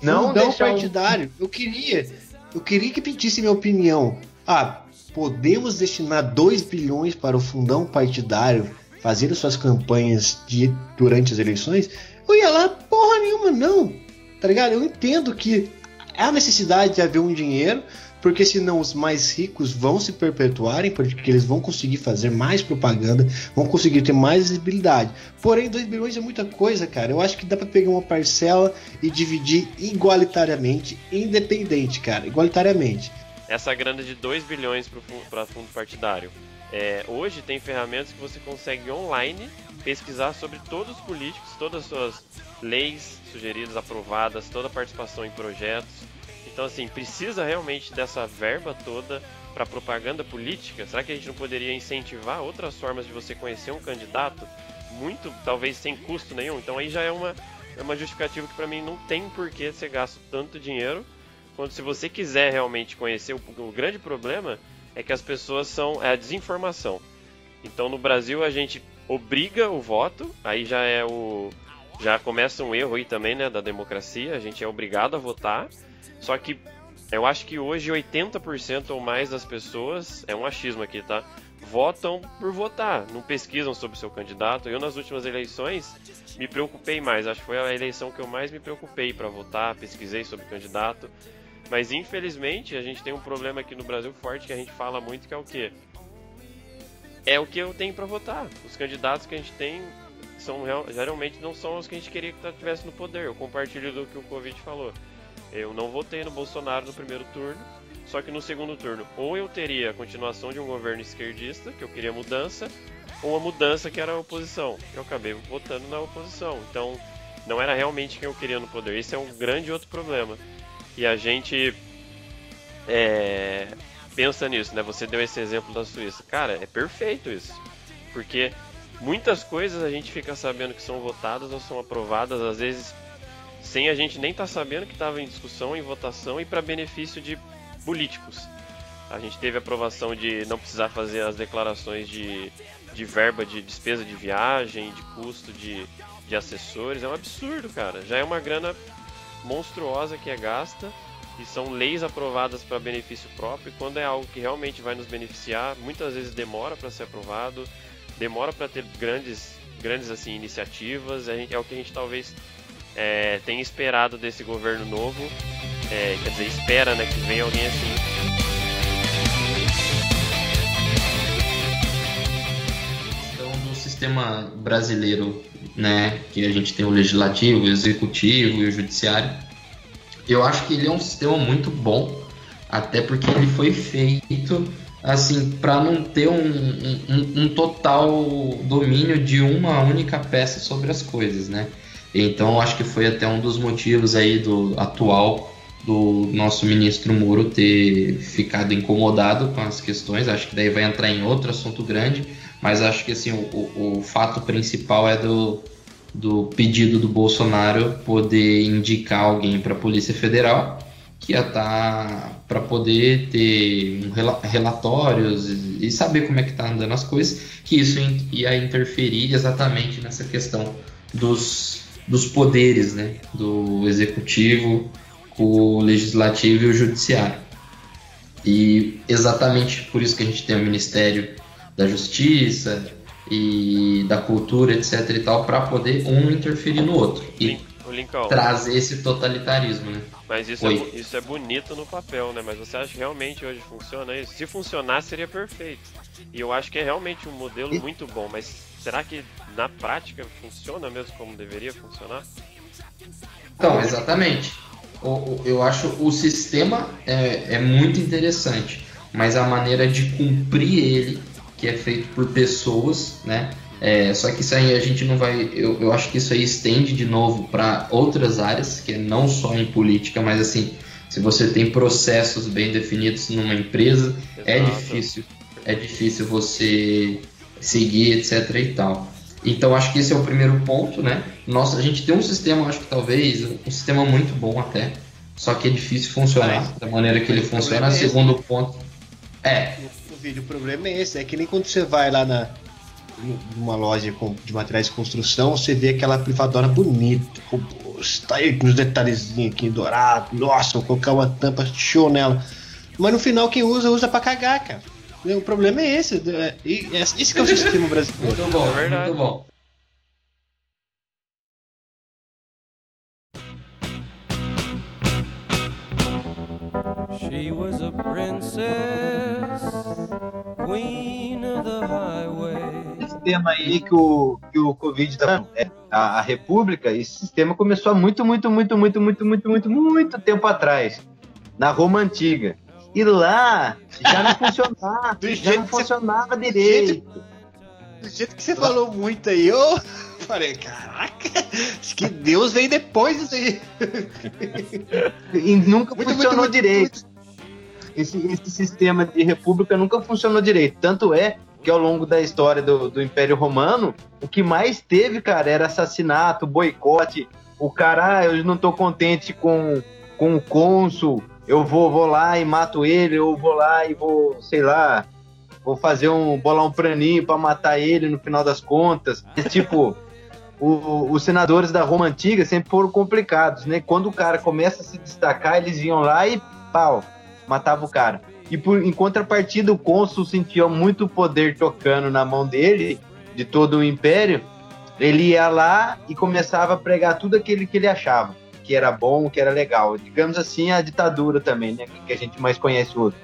Não Fundão deixar um- partidário. Eu queria, eu queria que pedisse minha opinião. Ah, podemos destinar 2 bilhões para o fundão partidário fazer suas campanhas de, durante as eleições? Eu ia lá, porra nenhuma, não. Tá ligado? Eu entendo que a necessidade de haver um dinheiro, porque senão os mais ricos vão se perpetuarem, porque eles vão conseguir fazer mais propaganda, vão conseguir ter mais visibilidade. Porém, 2 bilhões é muita coisa, cara. Eu acho que dá para pegar uma parcela e dividir igualitariamente, independente, cara, igualitariamente. Essa grana de 2 bilhões para fundo partidário. É, hoje tem ferramentas que você consegue online pesquisar sobre todos os políticos, todas as suas leis sugeridas, aprovadas, toda a participação em projetos. Então, assim, precisa realmente dessa verba toda para propaganda política? Será que a gente não poderia incentivar outras formas de você conhecer um candidato? Muito, talvez sem custo nenhum. Então, aí já é uma, é uma justificativa que para mim não tem por que ser gasto tanto dinheiro. Quando se você quiser realmente conhecer, o, o grande problema é que as pessoas são é a desinformação. Então, no Brasil, a gente obriga o voto, aí já é o já começa um erro aí também, né, da democracia, a gente é obrigado a votar. Só que eu acho que hoje 80% ou mais das pessoas, é um achismo aqui, tá? Votam por votar, não pesquisam sobre o seu candidato. Eu nas últimas eleições me preocupei mais, acho que foi a eleição que eu mais me preocupei para votar, pesquisei sobre o candidato. Mas infelizmente a gente tem um problema aqui no Brasil forte que a gente fala muito que é o quê? é o que eu tenho para votar. Os candidatos que a gente tem são geralmente não são os que a gente queria que estivesse no poder. Eu compartilho do que o Covid falou. Eu não votei no Bolsonaro no primeiro turno, só que no segundo turno, ou eu teria a continuação de um governo esquerdista, que eu queria mudança, ou uma mudança que era a oposição. Eu acabei votando na oposição. Então, não era realmente quem eu queria no poder. Esse é um grande outro problema. E a gente é, pensa nisso, né? Você deu esse exemplo da Suíça. Cara, é perfeito isso. Porque muitas coisas a gente fica sabendo que são votadas ou são aprovadas, às vezes sem a gente nem estar tá sabendo que estava em discussão, em votação e para benefício de políticos. A gente teve aprovação de não precisar fazer as declarações de, de verba de despesa de viagem, de custo de, de assessores. É um absurdo, cara. Já é uma grana monstruosa que é gasta e são leis aprovadas para benefício próprio. Quando é algo que realmente vai nos beneficiar, muitas vezes demora para ser aprovado, demora para ter grandes, grandes assim iniciativas. Gente, é o que a gente talvez é, tenha esperado desse governo novo. É, quer dizer, espera né, que venha alguém assim. Então, no sistema brasileiro, né, que a gente tem o legislativo, o executivo e o judiciário, eu acho que ele é um sistema muito bom, até porque ele foi feito assim para não ter um, um, um, total domínio de uma única peça sobre as coisas, né? Então acho que foi até um dos motivos aí do atual do nosso ministro Moro ter ficado incomodado com as questões. Acho que daí vai entrar em outro assunto grande, mas acho que assim o, o, fato principal é do do pedido do Bolsonaro poder indicar alguém para a Polícia Federal que ia tá para poder ter um relatórios e saber como é que está andando as coisas, que isso ia interferir exatamente nessa questão dos, dos poderes, né, do executivo, o legislativo e o judiciário. E exatamente por isso que a gente tem o Ministério da Justiça, e da cultura, etc e tal, para poder um interferir no outro e Lincoln, trazer esse totalitarismo, né? Mas isso é, isso é bonito no papel, né? Mas você acha que realmente hoje funciona isso? Se funcionar, seria perfeito. E eu acho que é realmente um modelo e... muito bom, mas será que na prática funciona mesmo como deveria funcionar? Então, exatamente. Eu acho o sistema é, é muito interessante, mas a maneira de cumprir ele que é feito por pessoas, né? É, só que isso aí a gente não vai. Eu, eu acho que isso aí estende de novo para outras áreas, que é não só em política, mas assim, se você tem processos bem definidos numa empresa, é Exato. é difícil, é difícil você seguir, etc. e tal. Então acho que esse é o primeiro ponto, né? Nossa, a gente tem um sistema, acho que talvez, um sistema muito bom até, só que é difícil funcionar da maneira que ele funciona. Segundo ponto. É, vídeo, o problema é esse, é que nem quando você vai lá na numa loja de materiais de construção, você vê aquela privadora bonita, está aí com os detalhezinhos aqui dourado, nossa, vou colocar uma tampa show nela. Mas no final quem usa, usa pra cagar, cara. O problema é esse. É, esse que é o sistema brasileiro. Muito bom, é muito bom. She was a princess, queen of the highway. Esse sistema aí que o, que o Covid tá é a, a República, esse sistema começou há muito, muito, muito, muito, muito, muito, muito, muito tempo atrás, na Roma Antiga. E lá já não funcionava, já não funcionava direito. Do jeito que você falou muito aí, eu falei, caraca, acho que Deus veio depois disso aí. E nunca Muito, funcionou muito, muito, direito. Esse, esse sistema de república nunca funcionou direito. Tanto é que ao longo da história do, do Império Romano, o que mais teve, cara, era assassinato, boicote. O cara, ah, eu não tô contente com, com o cônsul, eu vou, vou lá e mato ele, eu vou lá e vou, sei lá, vou fazer um, bolar um planinho pra matar ele no final das contas. E, tipo, o- os senadores da Roma Antiga sempre foram complicados, né? Quando o cara começa a se destacar, eles iam lá e pau, matava o cara. E por, em contrapartida, o cônsul sentia muito poder tocando na mão dele, de todo o império. Ele ia lá e começava a pregar tudo aquilo que ele achava, que era bom, que era legal. Digamos assim, a ditadura também, né? Que a gente mais conhece hoje.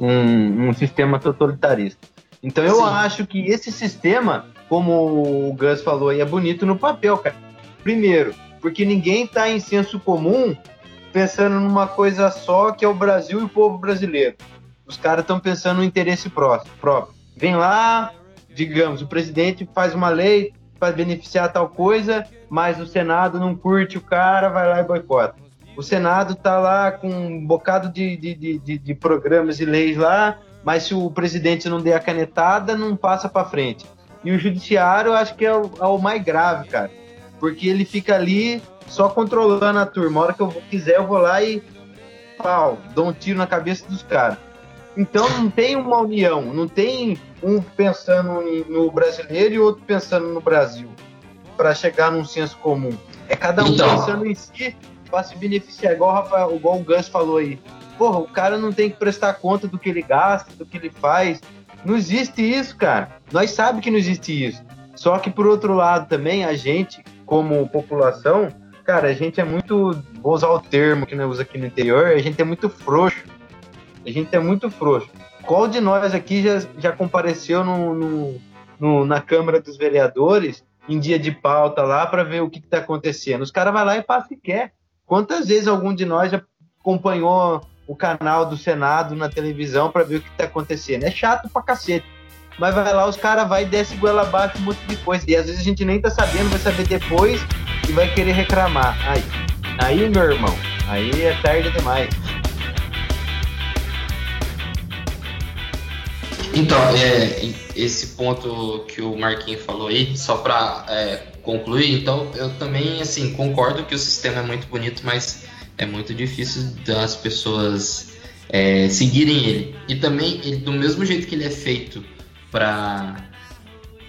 Um, um sistema totalitarista. Então eu Sim. acho que esse sistema, como o Gus falou aí, é bonito no papel, cara. Primeiro, porque ninguém tá em senso comum pensando numa coisa só que é o Brasil e o povo brasileiro. Os caras estão pensando no interesse pró- próprio. Vem lá, digamos, o presidente faz uma lei para beneficiar tal coisa, mas o Senado não curte o cara, vai lá e boicota. O Senado tá lá com um bocado de, de, de, de- programas e leis lá, mas se o presidente não der a canetada, não passa para frente. E o judiciário, eu acho que é o, é o mais grave, cara. Porque ele fica ali só controlando a turma. A hora que eu quiser, eu vou lá e pau, dou um tiro na cabeça dos caras. Então não tem uma união, não tem um pensando no brasileiro e outro pensando no Brasil para chegar num senso comum. É cada um Então. pensando em si para se beneficiar, igual o, Rafael, igual o Gus falou aí. Porra, o cara não tem que prestar conta do que ele gasta, do que ele faz. Não existe isso, cara. Nós sabemos que não existe isso. Só que por outro lado também, a gente, como população, cara, a gente é muito, vou usar o termo que nós usa aqui no interior, a gente é muito frouxo. A gente é muito frouxo. Qual de nós aqui já, já compareceu no, no- no- na Câmara dos Vereadores em dia de pauta lá para ver o que está acontecendo? Os caras vão lá e o que quer. Quantas vezes algum de nós já acompanhou o canal do Senado na televisão para ver o que está acontecendo? É chato pra cacete. Mas vai lá, os caras vai e desce goela abaixo um monte de coisa. E às vezes a gente nem tá sabendo, vai saber depois e vai querer reclamar. Aí, aí meu irmão, aí é tarde demais. Então, é, esse ponto que o Marquinhos falou aí, só para concluir, então eu também assim concordo que o sistema é muito bonito, mas é muito difícil das pessoas é, seguirem ele. E também, ele, do mesmo jeito que ele é feito para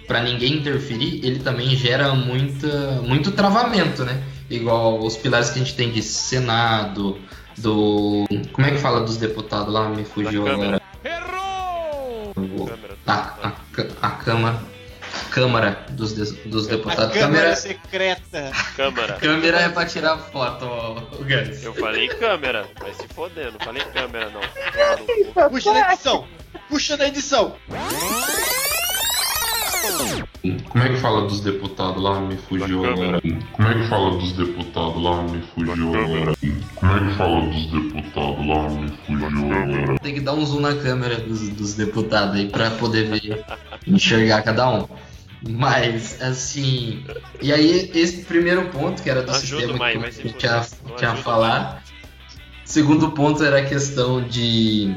para ninguém interferir, ele também gera muita, muito travamento, né? Igual os pilares que a gente tem de Senado, do. Como é que fala dos deputados lá? Me fugiu agora. A, a, a Câmara. Câmara dos, des- dos deputados. Câmara Câmara, secreta. Câmara. câmera é pra tirar foto, ó, o Gans. Eu falei câmera, vai se foder, não falei câmera não. Puxa na edição. Puxa na edição. Como é que fala dos deputados lá? Me fugiu agora. Como é que fala dos deputados lá? Me fugiu agora. Como é que fala dos deputados lá? Me fugiu agora. Tem que dar um zoom na câmera dos, dos deputados aí pra poder ver, enxergar cada um. Mas, assim. E aí, esse primeiro ponto, que era do Ajuda, sistema Mai, que eu tinha, tinha ajuda, falar. Segundo ponto era a questão de.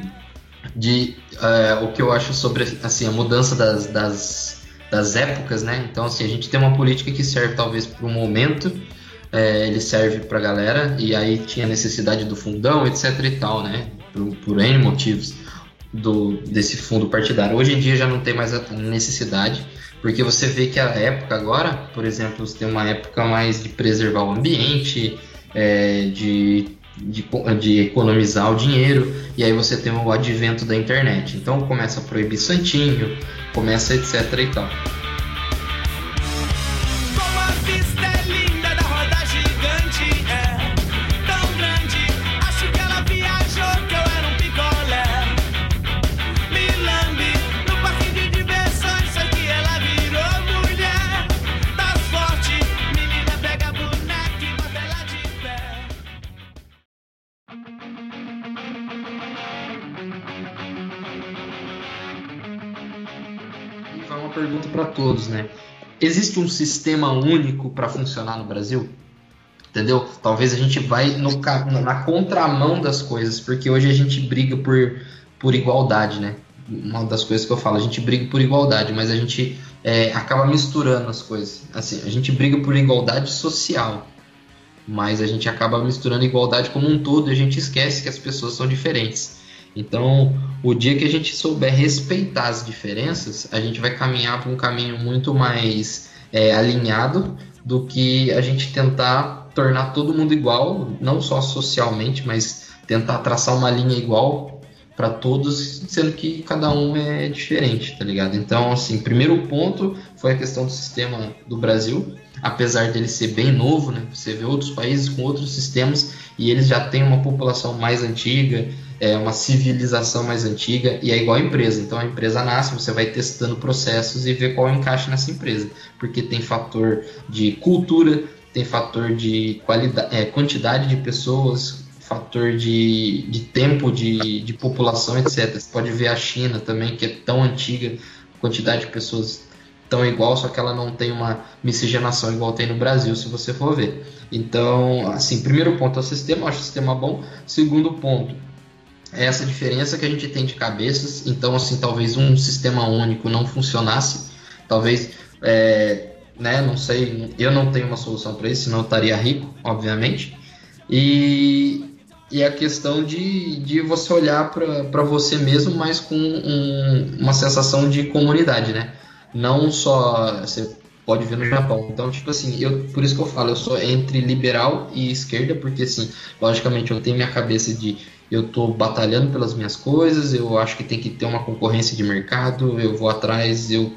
de é, o que eu acho sobre assim, a mudança das, das, das épocas, né? Então, assim, a gente tem uma política que serve talvez para um momento, é, ele serve para a galera, e aí tinha necessidade do fundão, etc e tal, né? Por, por N motivos do, desse fundo partidário. Hoje em dia já não tem mais a necessidade, porque você vê que a época agora, por exemplo, você tem uma época mais de preservar o ambiente, é, de, de, de economizar o dinheiro, e aí você tem o advento da internet. Então começa a proibir santinho, começa etc e tal. Para todos, né? Existe um sistema único para funcionar no Brasil? Entendeu? Talvez a gente vai no, na contramão das coisas, porque hoje a gente briga por, por igualdade, né? Uma das coisas que eu falo, a gente briga por igualdade, mas a gente é, acaba misturando as coisas. Assim, a gente briga por igualdade social, mas a gente acaba misturando igualdade como um todo e a gente esquece que as pessoas são diferentes. Então, o dia que a gente souber respeitar as diferenças, a gente vai caminhar para um caminho muito mais é, alinhado do que a gente tentar tornar todo mundo igual, não só socialmente, mas tentar traçar uma linha igual para todos, sendo que cada um é diferente, tá ligado? Então, assim, primeiro ponto foi a questão do sistema do Brasil, apesar dele ser bem novo, né? Você vê outros países com outros sistemas e eles já têm uma população mais antiga, é uma civilização mais antiga e é igual a empresa. Então a empresa nasce, você vai testando processos e ver qual encaixa nessa empresa, porque tem fator de cultura, tem fator de qualidade, é, quantidade de pessoas, fator de, de tempo de, de população, etc. Você pode ver a China também, que é tão antiga, quantidade de pessoas tão igual, só que ela não tem uma miscigenação igual tem no Brasil, se você for ver. Então, assim, primeiro ponto é o sistema, eu acho o sistema bom. Segundo ponto, é essa diferença que a gente tem de cabeças. Então, assim, talvez um sistema único não funcionasse. Talvez, é, né, não sei, eu não tenho uma solução para isso, senão eu estaria rico, obviamente. E, e a questão de, de você olhar para você mesmo, mas com um, uma sensação de comunidade, né? Não só. Você pode ver no Japão. Então, tipo assim, eu, por isso que eu falo, eu sou entre liberal e esquerda, porque assim, logicamente eu tenho minha cabeça de eu estou batalhando pelas minhas coisas, eu acho que tem que ter uma concorrência de mercado, eu vou atrás, eu,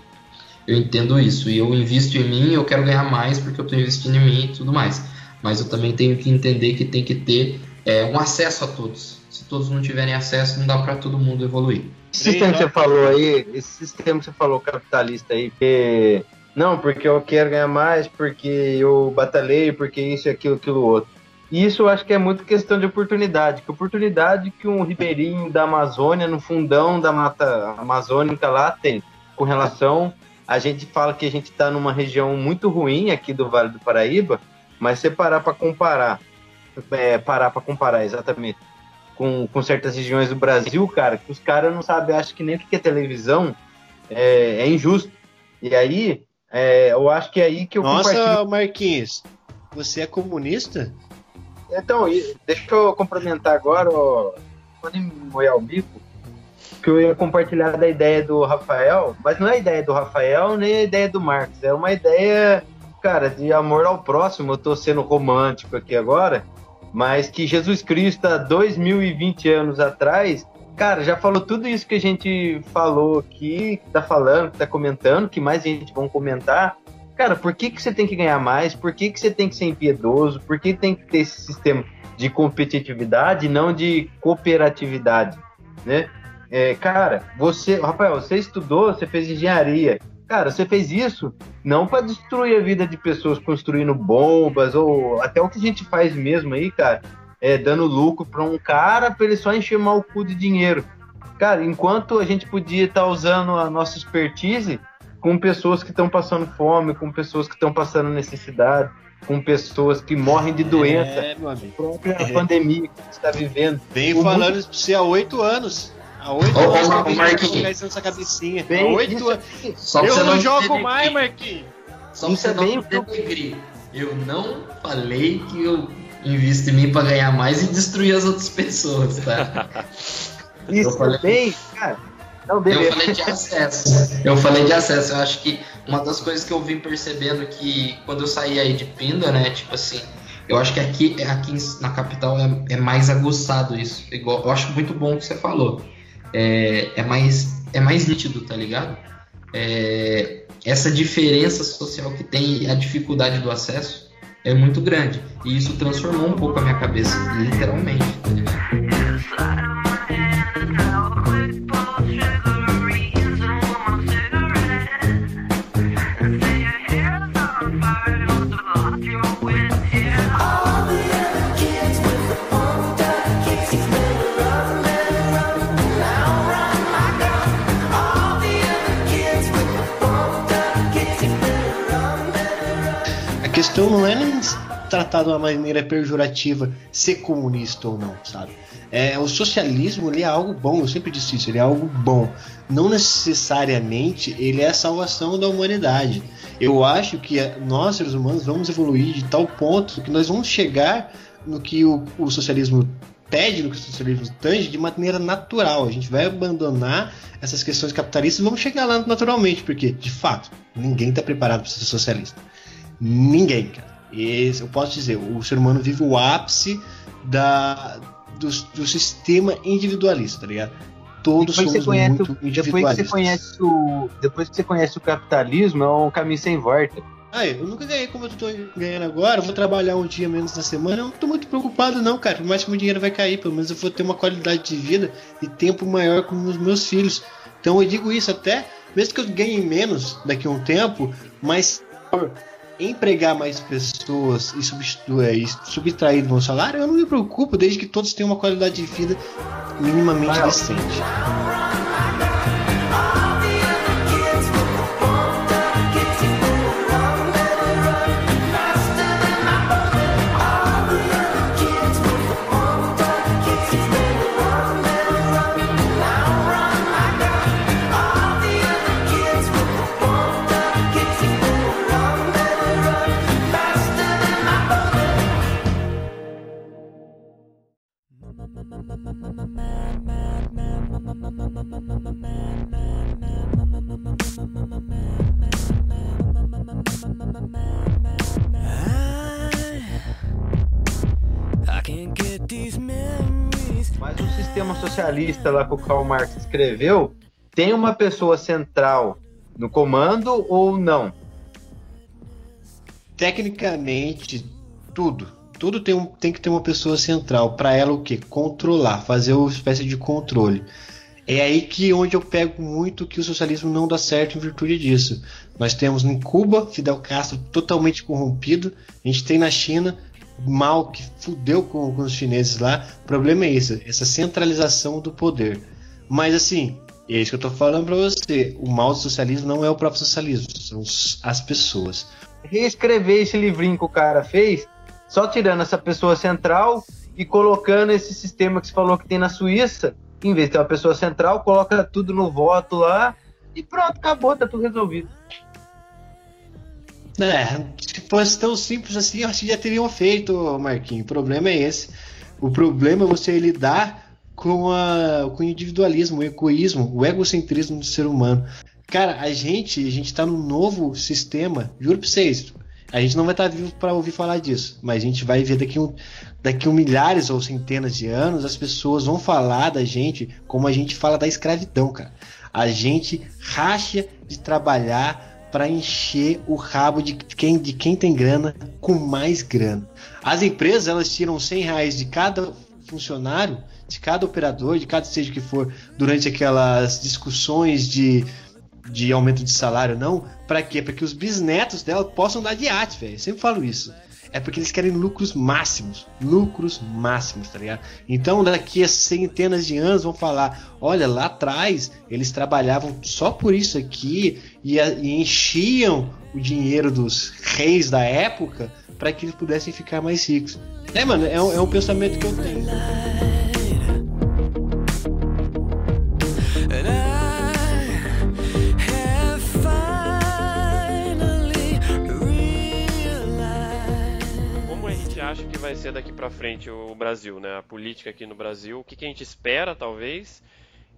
eu entendo isso. E eu invisto em mim, eu quero ganhar mais porque eu estou investindo em mim e tudo mais. Mas eu também tenho que entender que tem que ter é, um acesso a todos. Se todos não tiverem acesso, não dá para todo mundo evoluir. Esse sistema que você falou aí, esse sistema que você falou capitalista aí, que não, porque eu quero ganhar mais, porque eu batalhei, porque isso, aquilo, aquilo outro. E isso eu acho que é muito questão de oportunidade. Que oportunidade que um ribeirinho da Amazônia, no fundão da mata amazônica lá, tem. Com relação. A gente fala que a gente está numa região muito ruim aqui do Vale do Paraíba, mas se parar para comparar, é, parar para comparar exatamente com, com certas regiões do Brasil, cara, que os caras não sabem, acho que nem o que é televisão, é, é injusto. E aí, é, eu acho que é aí que eu Nossa, compartilho... Marquinhos, você é comunista? Então, deixa eu complementar agora, quando molhar o bico, que eu ia compartilhar da ideia do Rafael, mas não é a ideia do Rafael nem a ideia do Marcos, é uma ideia, cara, de amor ao próximo. Eu tô sendo romântico aqui agora, mas que Jesus Cristo, há 2020 anos atrás, cara, já falou tudo isso que a gente falou aqui, que tá falando, que tá comentando, que mais gente vão comentar, Cara, por que, que você tem que ganhar mais? Por que, que você tem que ser impiedoso? Por que tem que ter esse sistema de competitividade e não de cooperatividade, né? É, cara, você, Rafael, você estudou, você fez engenharia. Cara, você fez isso não para destruir a vida de pessoas construindo bombas ou até o que a gente faz mesmo aí, cara, é dando lucro para um cara para ele só encher mal o cu de dinheiro. Cara, enquanto a gente podia estar tá usando a nossa expertise com pessoas que estão passando fome, com pessoas que estão passando necessidade, com pessoas que morrem de doença. É, meu amigo. própria é. pandemia que a gente está vivendo. Vem falando mundo... isso pra você há oito anos. Há oito oh, anos oh, que eu venho nessa cabecinha. Bem, há oito anos. Eu não, não jogo mais, Marquinhos. Só pra você é não denegrir. Eu não falei que eu invisto em mim para ganhar mais e destruir as outras pessoas, tá? Isso eu falei... bem, cara não, eu falei de acesso. Eu falei de acesso. Eu acho que uma das coisas que eu vim percebendo que quando eu saí aí de Pinda, né? Tipo assim, eu acho que aqui, aqui na capital é, é mais aguçado isso. Igual, eu acho muito bom o que você falou. É, é, mais, é mais nítido, tá ligado? É, essa diferença social que tem a dificuldade do acesso é muito grande. E isso transformou um pouco a minha cabeça, literalmente, tá ligado? Questão não é nem tratar de uma maneira pejorativa ser comunista ou não, sabe? É, o socialismo ele é algo bom, eu sempre disse isso, ele é algo bom. Não necessariamente ele é a salvação da humanidade. Eu acho que nós, seres humanos, vamos evoluir de tal ponto que nós vamos chegar no que o, o socialismo pede, no que o socialismo tange, de maneira natural. A gente vai abandonar essas questões capitalistas e vamos chegar lá naturalmente, porque, de fato, ninguém está preparado para ser socialista. Ninguém, cara. Esse, eu posso dizer, o ser humano vive o ápice da, do, do sistema individualista, tá ligado? Todos Depois somos conhece, muito o, depois que individualistas. você conhece o, depois que você conhece o capitalismo, é um caminho sem volta. Ah, eu nunca ganhei como eu tô ganhando agora, vou trabalhar um dia menos na semana, eu não tô muito preocupado não, cara. Por mais que meu dinheiro vai cair, pelo menos eu vou ter uma qualidade de vida e tempo maior com os meus filhos. Então eu digo isso até, mesmo que eu ganhe menos daqui a um tempo, mas empregar mais pessoas e substituir subtrair do meu salário, eu não me preocupo, desde que todos tenham uma qualidade de vida minimamente decente. Socialista lá que o Karl Marx escreveu tem uma pessoa central no comando ou não? Tecnicamente, tudo. Tudo tem, um, tem que ter uma pessoa central. Para ela, o que? Controlar, fazer uma espécie de controle. É aí que onde eu pego muito que o socialismo não dá certo em virtude disso. Nós temos em Cuba Fidel Castro totalmente corrompido. A gente tem na China mal que fudeu com, com os chineses lá. O problema é isso, essa centralização do poder. Mas assim, é isso que eu tô falando para você. O mal do socialismo não é o próprio socialismo, são as pessoas. Reescrever esse livrinho que o cara fez, só tirando essa pessoa central e colocando esse sistema que você falou que tem na Suíça, em vez de ter uma pessoa central, coloca tudo no voto lá e pronto, acabou, tá tudo resolvido. É, se fosse tão simples assim, eu acho que já teriam feito, Marquinhos. O problema é esse. O problema é você lidar com, a, com o individualismo, o egoísmo, o egocentrismo do ser humano. Cara, a gente, a gente tá num novo sistema, juro pra vocês. A gente não vai estar vivo para ouvir falar disso, mas a gente vai ver daqui um, daqui um milhares ou centenas de anos, as pessoas vão falar da gente como a gente fala da escravidão, cara. A gente racha de trabalhar para encher o rabo de quem, de quem tem grana com mais grana. As empresas elas tiram 100 reais de cada funcionário, de cada operador, de cada seja que for, durante aquelas discussões de, de aumento de salário, não. Para quê? Para que os bisnetos dela possam dar de arte, velho. Sempre falo isso. É porque eles querem lucros máximos. Lucros máximos, tá ligado? Então, daqui a centenas de anos vão falar: olha, lá atrás eles trabalhavam só por isso aqui e, e enchiam o dinheiro dos reis da época para que eles pudessem ficar mais ricos. É, mano, é é um pensamento que eu tenho. Ser daqui pra frente o Brasil, né? A política aqui no Brasil, o que, que a gente espera, talvez,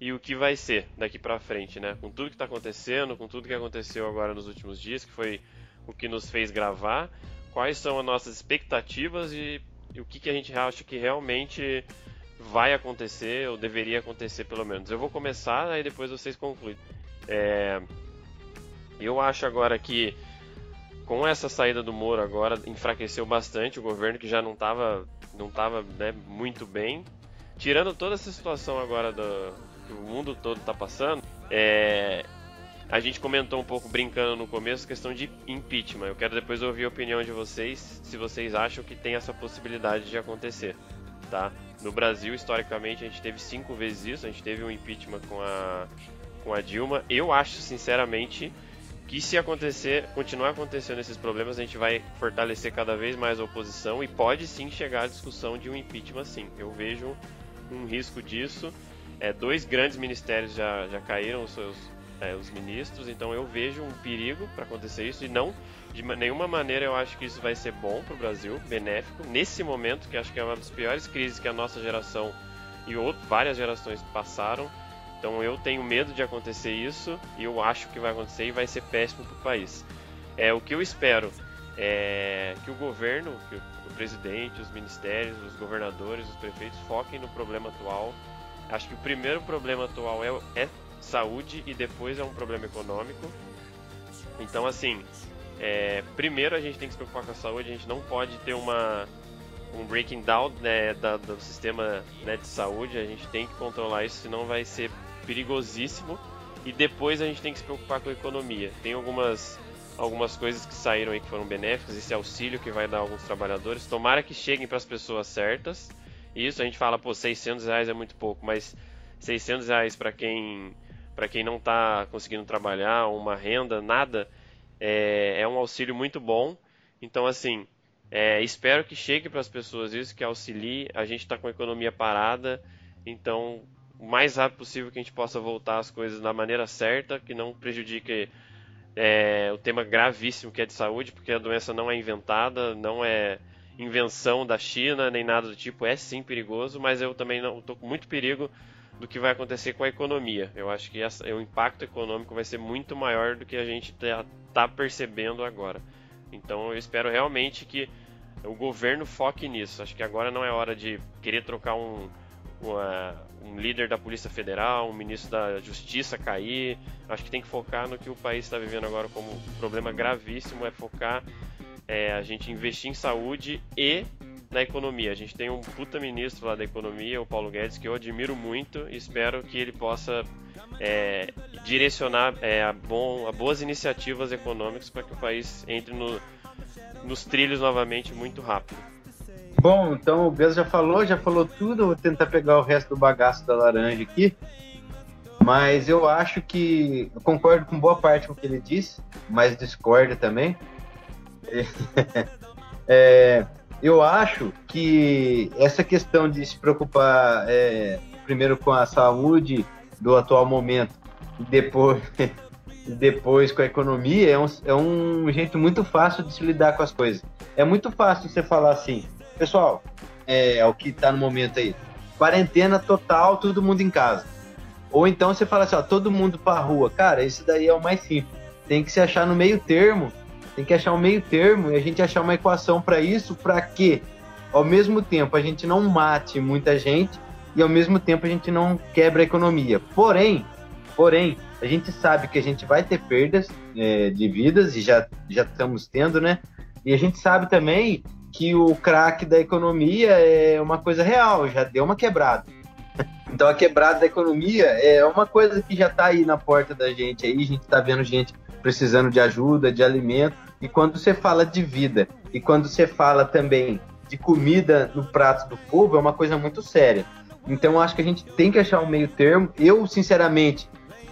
e o que vai ser daqui pra frente, né? Com tudo que tá acontecendo, com tudo que aconteceu agora nos últimos dias, que foi o que nos fez gravar, quais são as nossas expectativas e, e o que, que a gente acha que realmente vai acontecer, ou deveria acontecer pelo menos. Eu vou começar, aí depois vocês concluem. É, eu acho agora que com essa saída do Moro agora enfraqueceu bastante o governo que já não estava não tava, né, muito bem. Tirando toda essa situação agora do, que o mundo todo está passando, é, a gente comentou um pouco brincando no começo a questão de impeachment. Eu quero depois ouvir a opinião de vocês, se vocês acham que tem essa possibilidade de acontecer, tá? No Brasil, historicamente, a gente teve cinco vezes isso. A gente teve um impeachment com a com a Dilma. Eu acho, sinceramente, que se acontecer, continuar acontecendo esses problemas, a gente vai fortalecer cada vez mais a oposição e pode sim chegar à discussão de um impeachment sim. Eu vejo um risco disso. É, dois grandes ministérios já, já caíram os seus é, os ministros, então eu vejo um perigo para acontecer isso e não de nenhuma maneira eu acho que isso vai ser bom para o Brasil, benéfico nesse momento que acho que é uma das piores crises que a nossa geração e outro, várias gerações passaram. Então eu tenho medo de acontecer isso e eu acho que vai acontecer e vai ser péssimo para o país. É o que eu espero é que o governo, que o presidente, os ministérios, os governadores, os prefeitos foquem no problema atual. Acho que o primeiro problema atual é, é saúde e depois é um problema econômico. Então assim, é, primeiro a gente tem que se preocupar com a saúde. A gente não pode ter uma um breaking down né, da, do sistema né, de saúde. A gente tem que controlar isso, senão vai ser perigosíssimo. E depois a gente tem que se preocupar com a economia. Tem algumas algumas coisas que saíram aí que foram benéficas, esse auxílio que vai dar a alguns trabalhadores. Tomara que cheguem para as pessoas certas. Isso a gente fala, pô, 600 reais é muito pouco, mas 600 reais para quem para quem não está conseguindo trabalhar, uma renda, nada, é, é um auxílio muito bom. Então, assim, é, espero que chegue para as pessoas isso, que auxilie. A gente está com a economia parada, então o mais rápido possível que a gente possa voltar as coisas da maneira certa, que não prejudique é, o tema gravíssimo que é de saúde, porque a doença não é inventada, não é invenção da China, nem nada do tipo, é sim perigoso, mas eu também não estou com muito perigo do que vai acontecer com a economia. Eu acho que essa, o impacto econômico vai ser muito maior do que a gente está tá percebendo agora. Então eu espero realmente que o governo foque nisso. Acho que agora não é hora de querer trocar um, um líder da Polícia Federal, um ministro da Justiça cair. Acho que tem que focar no que o país está vivendo agora como problema gravíssimo, é focar é, a gente investir em saúde e na economia. A gente tem um puta ministro lá da economia, o Paulo Guedes, que eu admiro muito e espero que ele possa é, direcionar é, a, bom, a boas iniciativas econômicas para que o país entre no, nos trilhos novamente muito rápido. Bom, então o Gus já falou, já falou tudo. Vou tentar pegar o resto do bagaço da laranja aqui. Mas eu acho que. Eu concordo com boa parte o que ele disse, mas discordo também. é, eu acho que essa questão de se preocupar é, primeiro com a saúde do atual momento e depois, depois com a economia é um, é um jeito muito fácil de se lidar com as coisas. É muito fácil você falar assim, Pessoal, é, é o que tá no momento aí. Quarentena total, todo mundo em casa. Ou então você fala assim, ó, todo mundo pra rua. Cara, isso daí é o mais simples. Tem que se achar no meio termo. Tem que achar um meio termo e a gente achar uma equação para isso, para que ao mesmo tempo a gente não mate muita gente e ao mesmo tempo a gente não quebra a economia. Porém, porém, a gente sabe que a gente vai ter perdas é, de vidas e já já estamos tendo, né? E a gente sabe também que o crack da economia é uma coisa real, já deu uma quebrada. Então a quebrada da economia é uma coisa que já está aí na porta da gente aí, a gente está vendo gente precisando de ajuda, de alimento. E quando você fala de vida e quando você fala também de comida no prato do povo, é uma coisa muito séria. Então acho que a gente tem que achar um meio termo. Eu, sinceramente,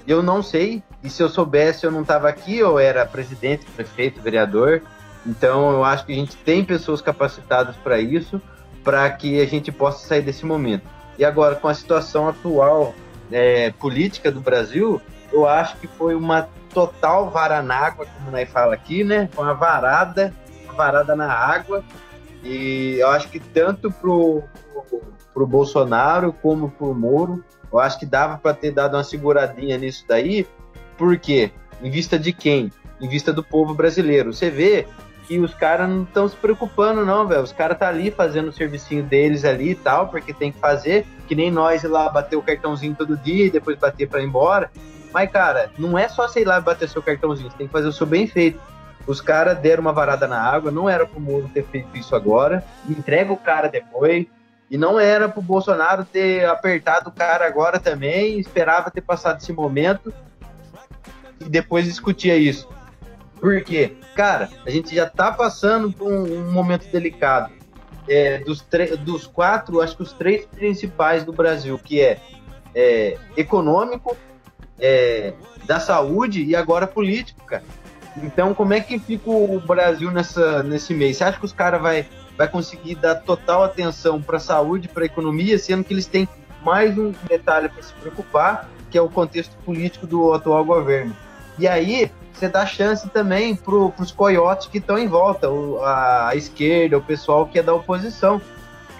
eu não sei. E se eu soubesse, eu não estava aqui, eu era presidente, prefeito, vereador. Então eu acho que a gente tem pessoas capacitadas para isso, para que a gente possa sair desse momento. E agora, com a situação atual é, política do Brasil, eu acho que foi uma total varanágua, como nós fala aqui, né? Foi uma varada, uma varada na água. E eu acho que tanto pro, pro, pro Bolsonaro como pro Moro, eu acho que dava para ter dado uma seguradinha nisso daí, porque em vista de quem? Em vista do povo brasileiro. Você vê que os caras não estão se preocupando, não, velho. Os caras tá ali fazendo o servicinho deles ali e tal, porque tem que fazer, que nem nós ir lá bater o cartãozinho todo dia e depois bater para ir embora. Mas, cara, não é só sei lá bater seu cartãozinho, você tem que fazer o seu bem feito. Os caras deram uma varada na água, não era pro Moro ter feito isso agora, entrega o cara depois. E não era pro Bolsonaro ter apertado o cara agora também, esperava ter passado esse momento e depois discutia isso. Por quê? Cara, a gente já tá passando por um, um momento delicado. É, dos, dos quatro, acho que os três principais do Brasil, que é, é econômico, é, da saúde e agora político, cara. Então, como é que fica o Brasil nessa, nesse mês? Você acha que os caras vai, vai conseguir dar total atenção para a saúde, para a economia, sendo que eles têm mais um detalhe para se preocupar, que é o contexto político do atual governo? E aí, você dá chance também para os coiotes que estão em volta, o, a, a esquerda, o pessoal que é da oposição,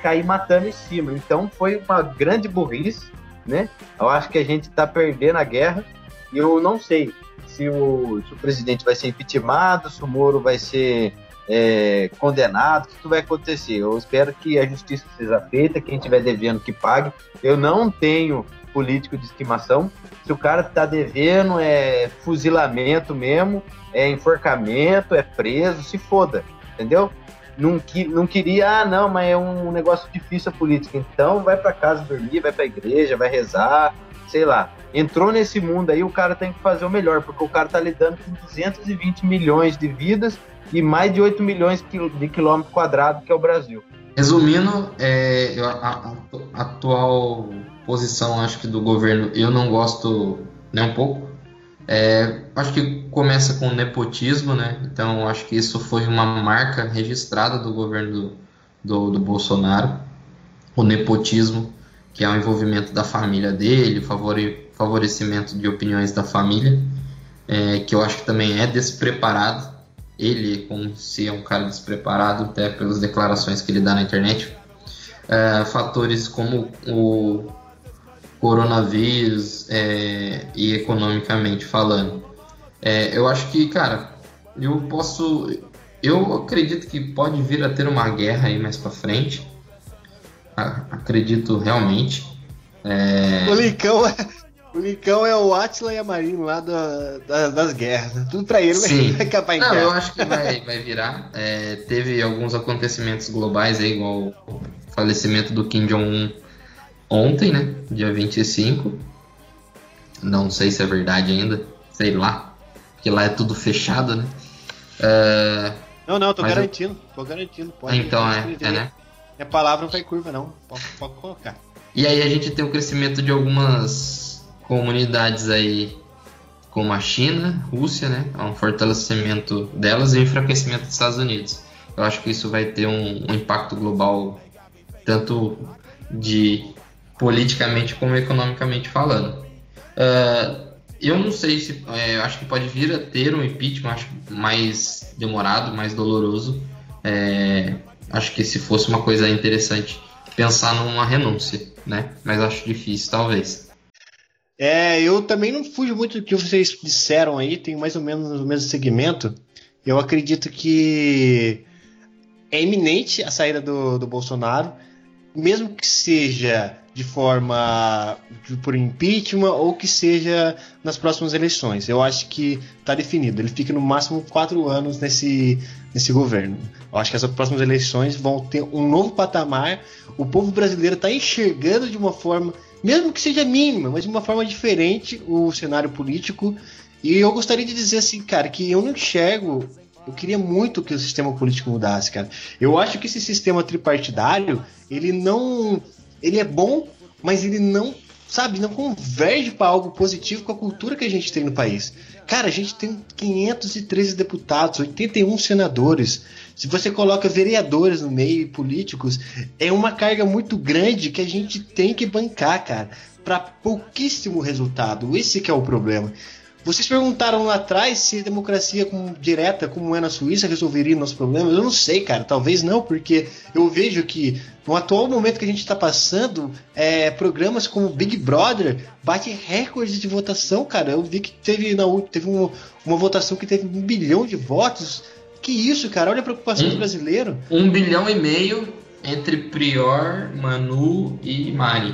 cair matando em cima. Então, foi uma grande burrice, né? Eu acho que a gente está perdendo a guerra. E eu não sei se o, se o presidente vai ser impeachmentado, se o Moro vai ser é, condenado, o que, vai acontecer? Eu espero que a justiça seja feita, quem estiver devendo que pague. Eu não tenho político de estimação. Se o cara está devendo, é fuzilamento mesmo, é enforcamento, é preso, se foda, entendeu? Não, que, não queria, ah, não, mas é um negócio difícil a política. Então vai para casa dormir, vai para igreja, vai rezar, sei lá. Entrou nesse mundo aí, o cara tem que fazer o melhor, porque o cara tá lidando com 220 milhões de vidas e mais de 8 milhões de quilômetros quadrados, que é o Brasil. Resumindo, é, a, a, atual posição, acho que do governo, eu não gosto nem um pouco. É, acho que começa com nepotismo, né? Então acho que isso foi uma marca registrada do governo do, do, do Bolsonaro, o nepotismo, que é o envolvimento da família dele, favore, favorecimento de opiniões da família, é, que eu acho que também é despreparado. Ele, como se é um cara despreparado, até pelas declarações que ele dá na internet. É, fatores como o coronavírus é, e economicamente falando. É, eu acho que, cara, eu posso. Eu acredito que pode vir a ter uma guerra aí mais para frente. Acredito realmente. É... O Licão é. O Licão é o Atila e a Marinho lá da, da, das guerras. Tudo pra ele Sim. vai acabar em Não, guerra. eu acho que vai, vai virar. É, teve alguns acontecimentos globais aí, igual o falecimento do Kim Jong-un ontem, né? Dia 25. Não sei se é verdade ainda. Sei lá. Porque lá é tudo fechado, né? É, Não, não, tô Mas eu- garantindo. Tô garantindo. Pode, Então, é, é, né? Minha palavra não vai curva, não. Pode, pode colocar. E aí a gente tem o crescimento de algumas comunidades aí, como a China, Rússia, né? Há Um fortalecimento delas e um enfraquecimento dos Estados Unidos. Eu acho que isso vai ter um, um impacto global, tanto de politicamente como economicamente falando. Ah, eu não sei se. é, acho que pode vir a ter um impeachment mais demorado, mais doloroso. É, acho que se fosse uma coisa interessante pensar numa renúncia, né? Mas acho difícil, talvez. É, eu também não fujo muito do que vocês disseram aí, tem mais ou menos o mesmo segmento. Eu acredito que é iminente a saída do, do Bolsonaro, mesmo que seja de forma de- por impeachment ou que seja nas próximas eleições. Eu acho que está definido. Ele fica no máximo quatro anos nesse, nesse governo. Eu acho que as próximas eleições vão ter um novo patamar. O povo brasileiro está enxergando de uma forma, mesmo que seja mínima, mas de uma forma diferente o cenário político. E eu gostaria de dizer assim, cara, que eu não enxergo. Eu queria muito que o sistema político mudasse, cara. Eu acho que esse sistema tripartidário, ele não. Ele é bom, mas ele não, sabe, não converge para algo positivo com a cultura que a gente tem no país. Cara, a gente tem 513 deputados, 81 senadores. Se você coloca vereadores no meio e políticos, é uma carga muito grande que a gente tem que bancar, cara, para pouquíssimo resultado. Esse que é o problema. Vocês perguntaram lá atrás se a democracia com- direta, como é na Suíça, resolveria nossos problemas. Eu não sei, cara. Talvez não, porque eu vejo que no atual momento que a gente está passando, é, programas como Big Brother bate recordes de votação, cara. Eu vi que teve, na, teve uma, uma votação que teve um bilhão de votos. Que isso, cara? Olha a preocupação do brasileiro. Um bilhão e meio entre Prior, Manu e Mari.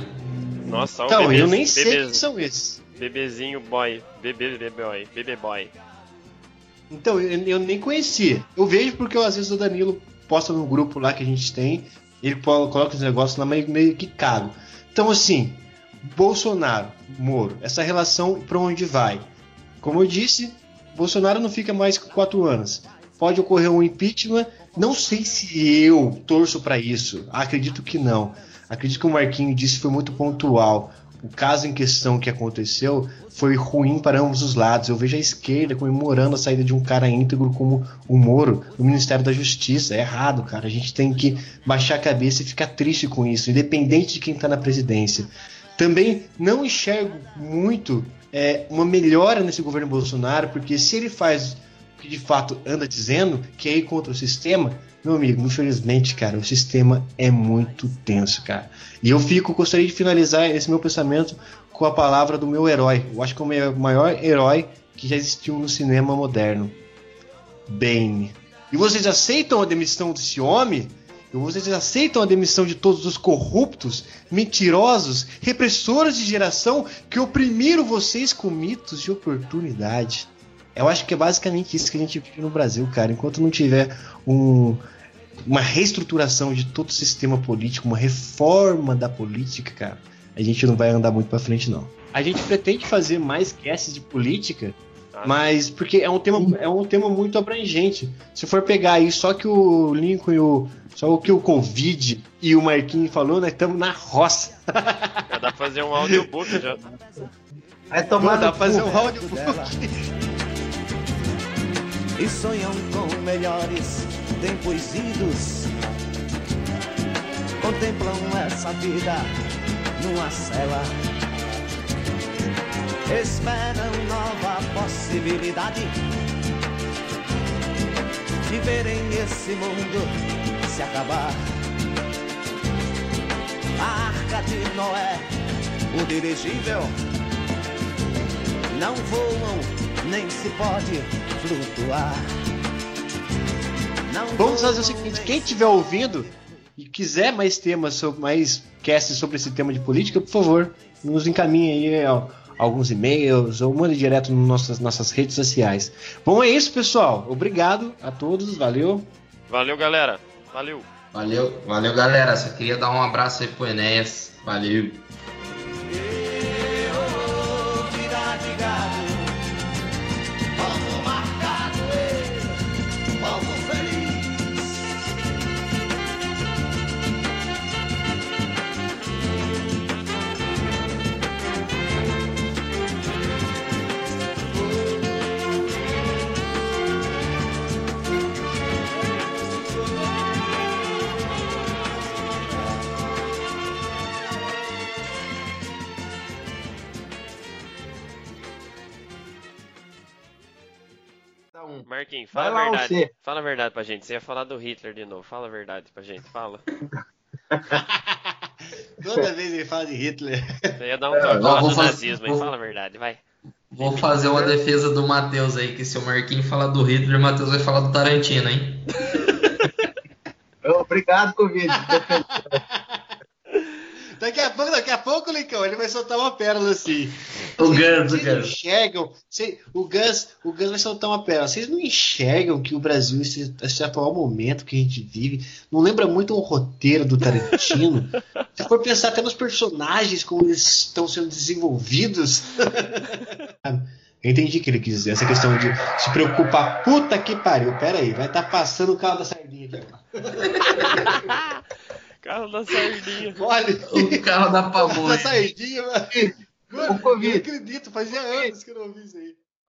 Nossa, olha Então, o bebê, eu nem sei bebê- quem são esses. Bebezinho boy. Bebê, bebê boy. Bebê boy. Então, eu, eu nem conhecia. Eu vejo porque às vezes o Danilo posta no grupo lá que a gente tem, ele coloca os negócios lá meio, meio que cago. Então, assim, Bolsonaro, Moro, essa relação pra onde vai? Como eu disse, Bolsonaro não fica mais que quatro anos. Pode ocorrer um impeachment. Não sei se eu torço pra isso. Acredito que não. Acredito que o Marquinho disse foi muito pontual. O caso em questão que aconteceu foi ruim para ambos os lados. Eu vejo a esquerda comemorando a saída de um cara íntegro como o Moro no Ministério da Justiça. É errado, cara. A gente tem que baixar a cabeça e ficar triste com isso, independente de quem está na presidência. Também não enxergo muito é, uma melhora nesse governo Bolsonaro, porque se ele faz que de fato anda dizendo, que é ir contra o sistema, meu amigo, infelizmente, cara, o sistema é muito tenso, cara. E eu fico, gostaria de finalizar esse meu pensamento com a palavra do meu herói. Eu acho que é o maior herói que já existiu no cinema moderno. Bane. E vocês aceitam a demissão desse homem? E vocês aceitam a demissão de todos os corruptos, mentirosos, repressores de geração que oprimiram vocês com mitos de oportunidade? Eu acho que é basicamente isso que a gente vive no Brasil, cara. Enquanto não tiver um, uma reestruturação de todo o sistema político, uma reforma da política, cara, a gente não vai andar muito para frente, não. A gente pretende fazer mais casts de política, mas porque é um tema é um tema muito abrangente. Se for pegar aí só que o Lincoln e o só o que o Covid e o Marquinhos falou, nós estamos na roça. Já dá pra fazer um audiobook já. Vai tomar Dá pra fazer um audiobook. E sonham com melhores tempos idos. Contemplam essa vida numa cela. Esperam nova possibilidade de verem esse mundo se acabar. A arca de Noé, o dirigível, não voam nem se pode flutuar. Não Vamos fazer o seguinte, quem estiver ouvindo e quiser mais temas sobre mais casts sobre esse tema de política, por favor, nos encaminhe aí ó, alguns e-mails ou mande direto nas nossas, nossas redes sociais. Bom, é isso, pessoal. Obrigado a todos, valeu. Valeu, galera. Valeu. Valeu, valeu, galera. Só queria dar um abraço aí pro Enéas. Valeu. Fala lá, a verdade. você. Fala a verdade pra gente. Você ia falar do Hitler de novo. Fala a verdade pra gente. Fala. Toda vez ele fala de Hitler. Você ia dar um É, do fazer- nazismo, vou- Fala a verdade, vai. Vou fazer uma defesa do Matheus aí, que se o Marquinhos falar do Hitler, o Matheus vai falar do Tarantino, hein? Obrigado, Covid. Daqui a pouco, daqui a pouco, Licão, ele vai soltar uma pérola assim. O Gans, o Gans. enxergam. cê- o Gus, o Gus vai soltar uma pérola. Vocês não enxergam que o Brasil, esse, esse atual momento que a gente vive, não lembra muito um roteiro do Tarantino? Se for pensar até nos personagens, como eles estão sendo desenvolvidos. Eu entendi o que ele quis dizer, essa questão de se preocupar. Puta que pariu, pera aí, vai estar passando o carro da sardinha aqui. ó. Carro da sardinha. Olha, O carro da carro da pamonha. sardinha, mano. Mano, O Covid. eu não acredito, fazia anos que eu não ouvi isso aí.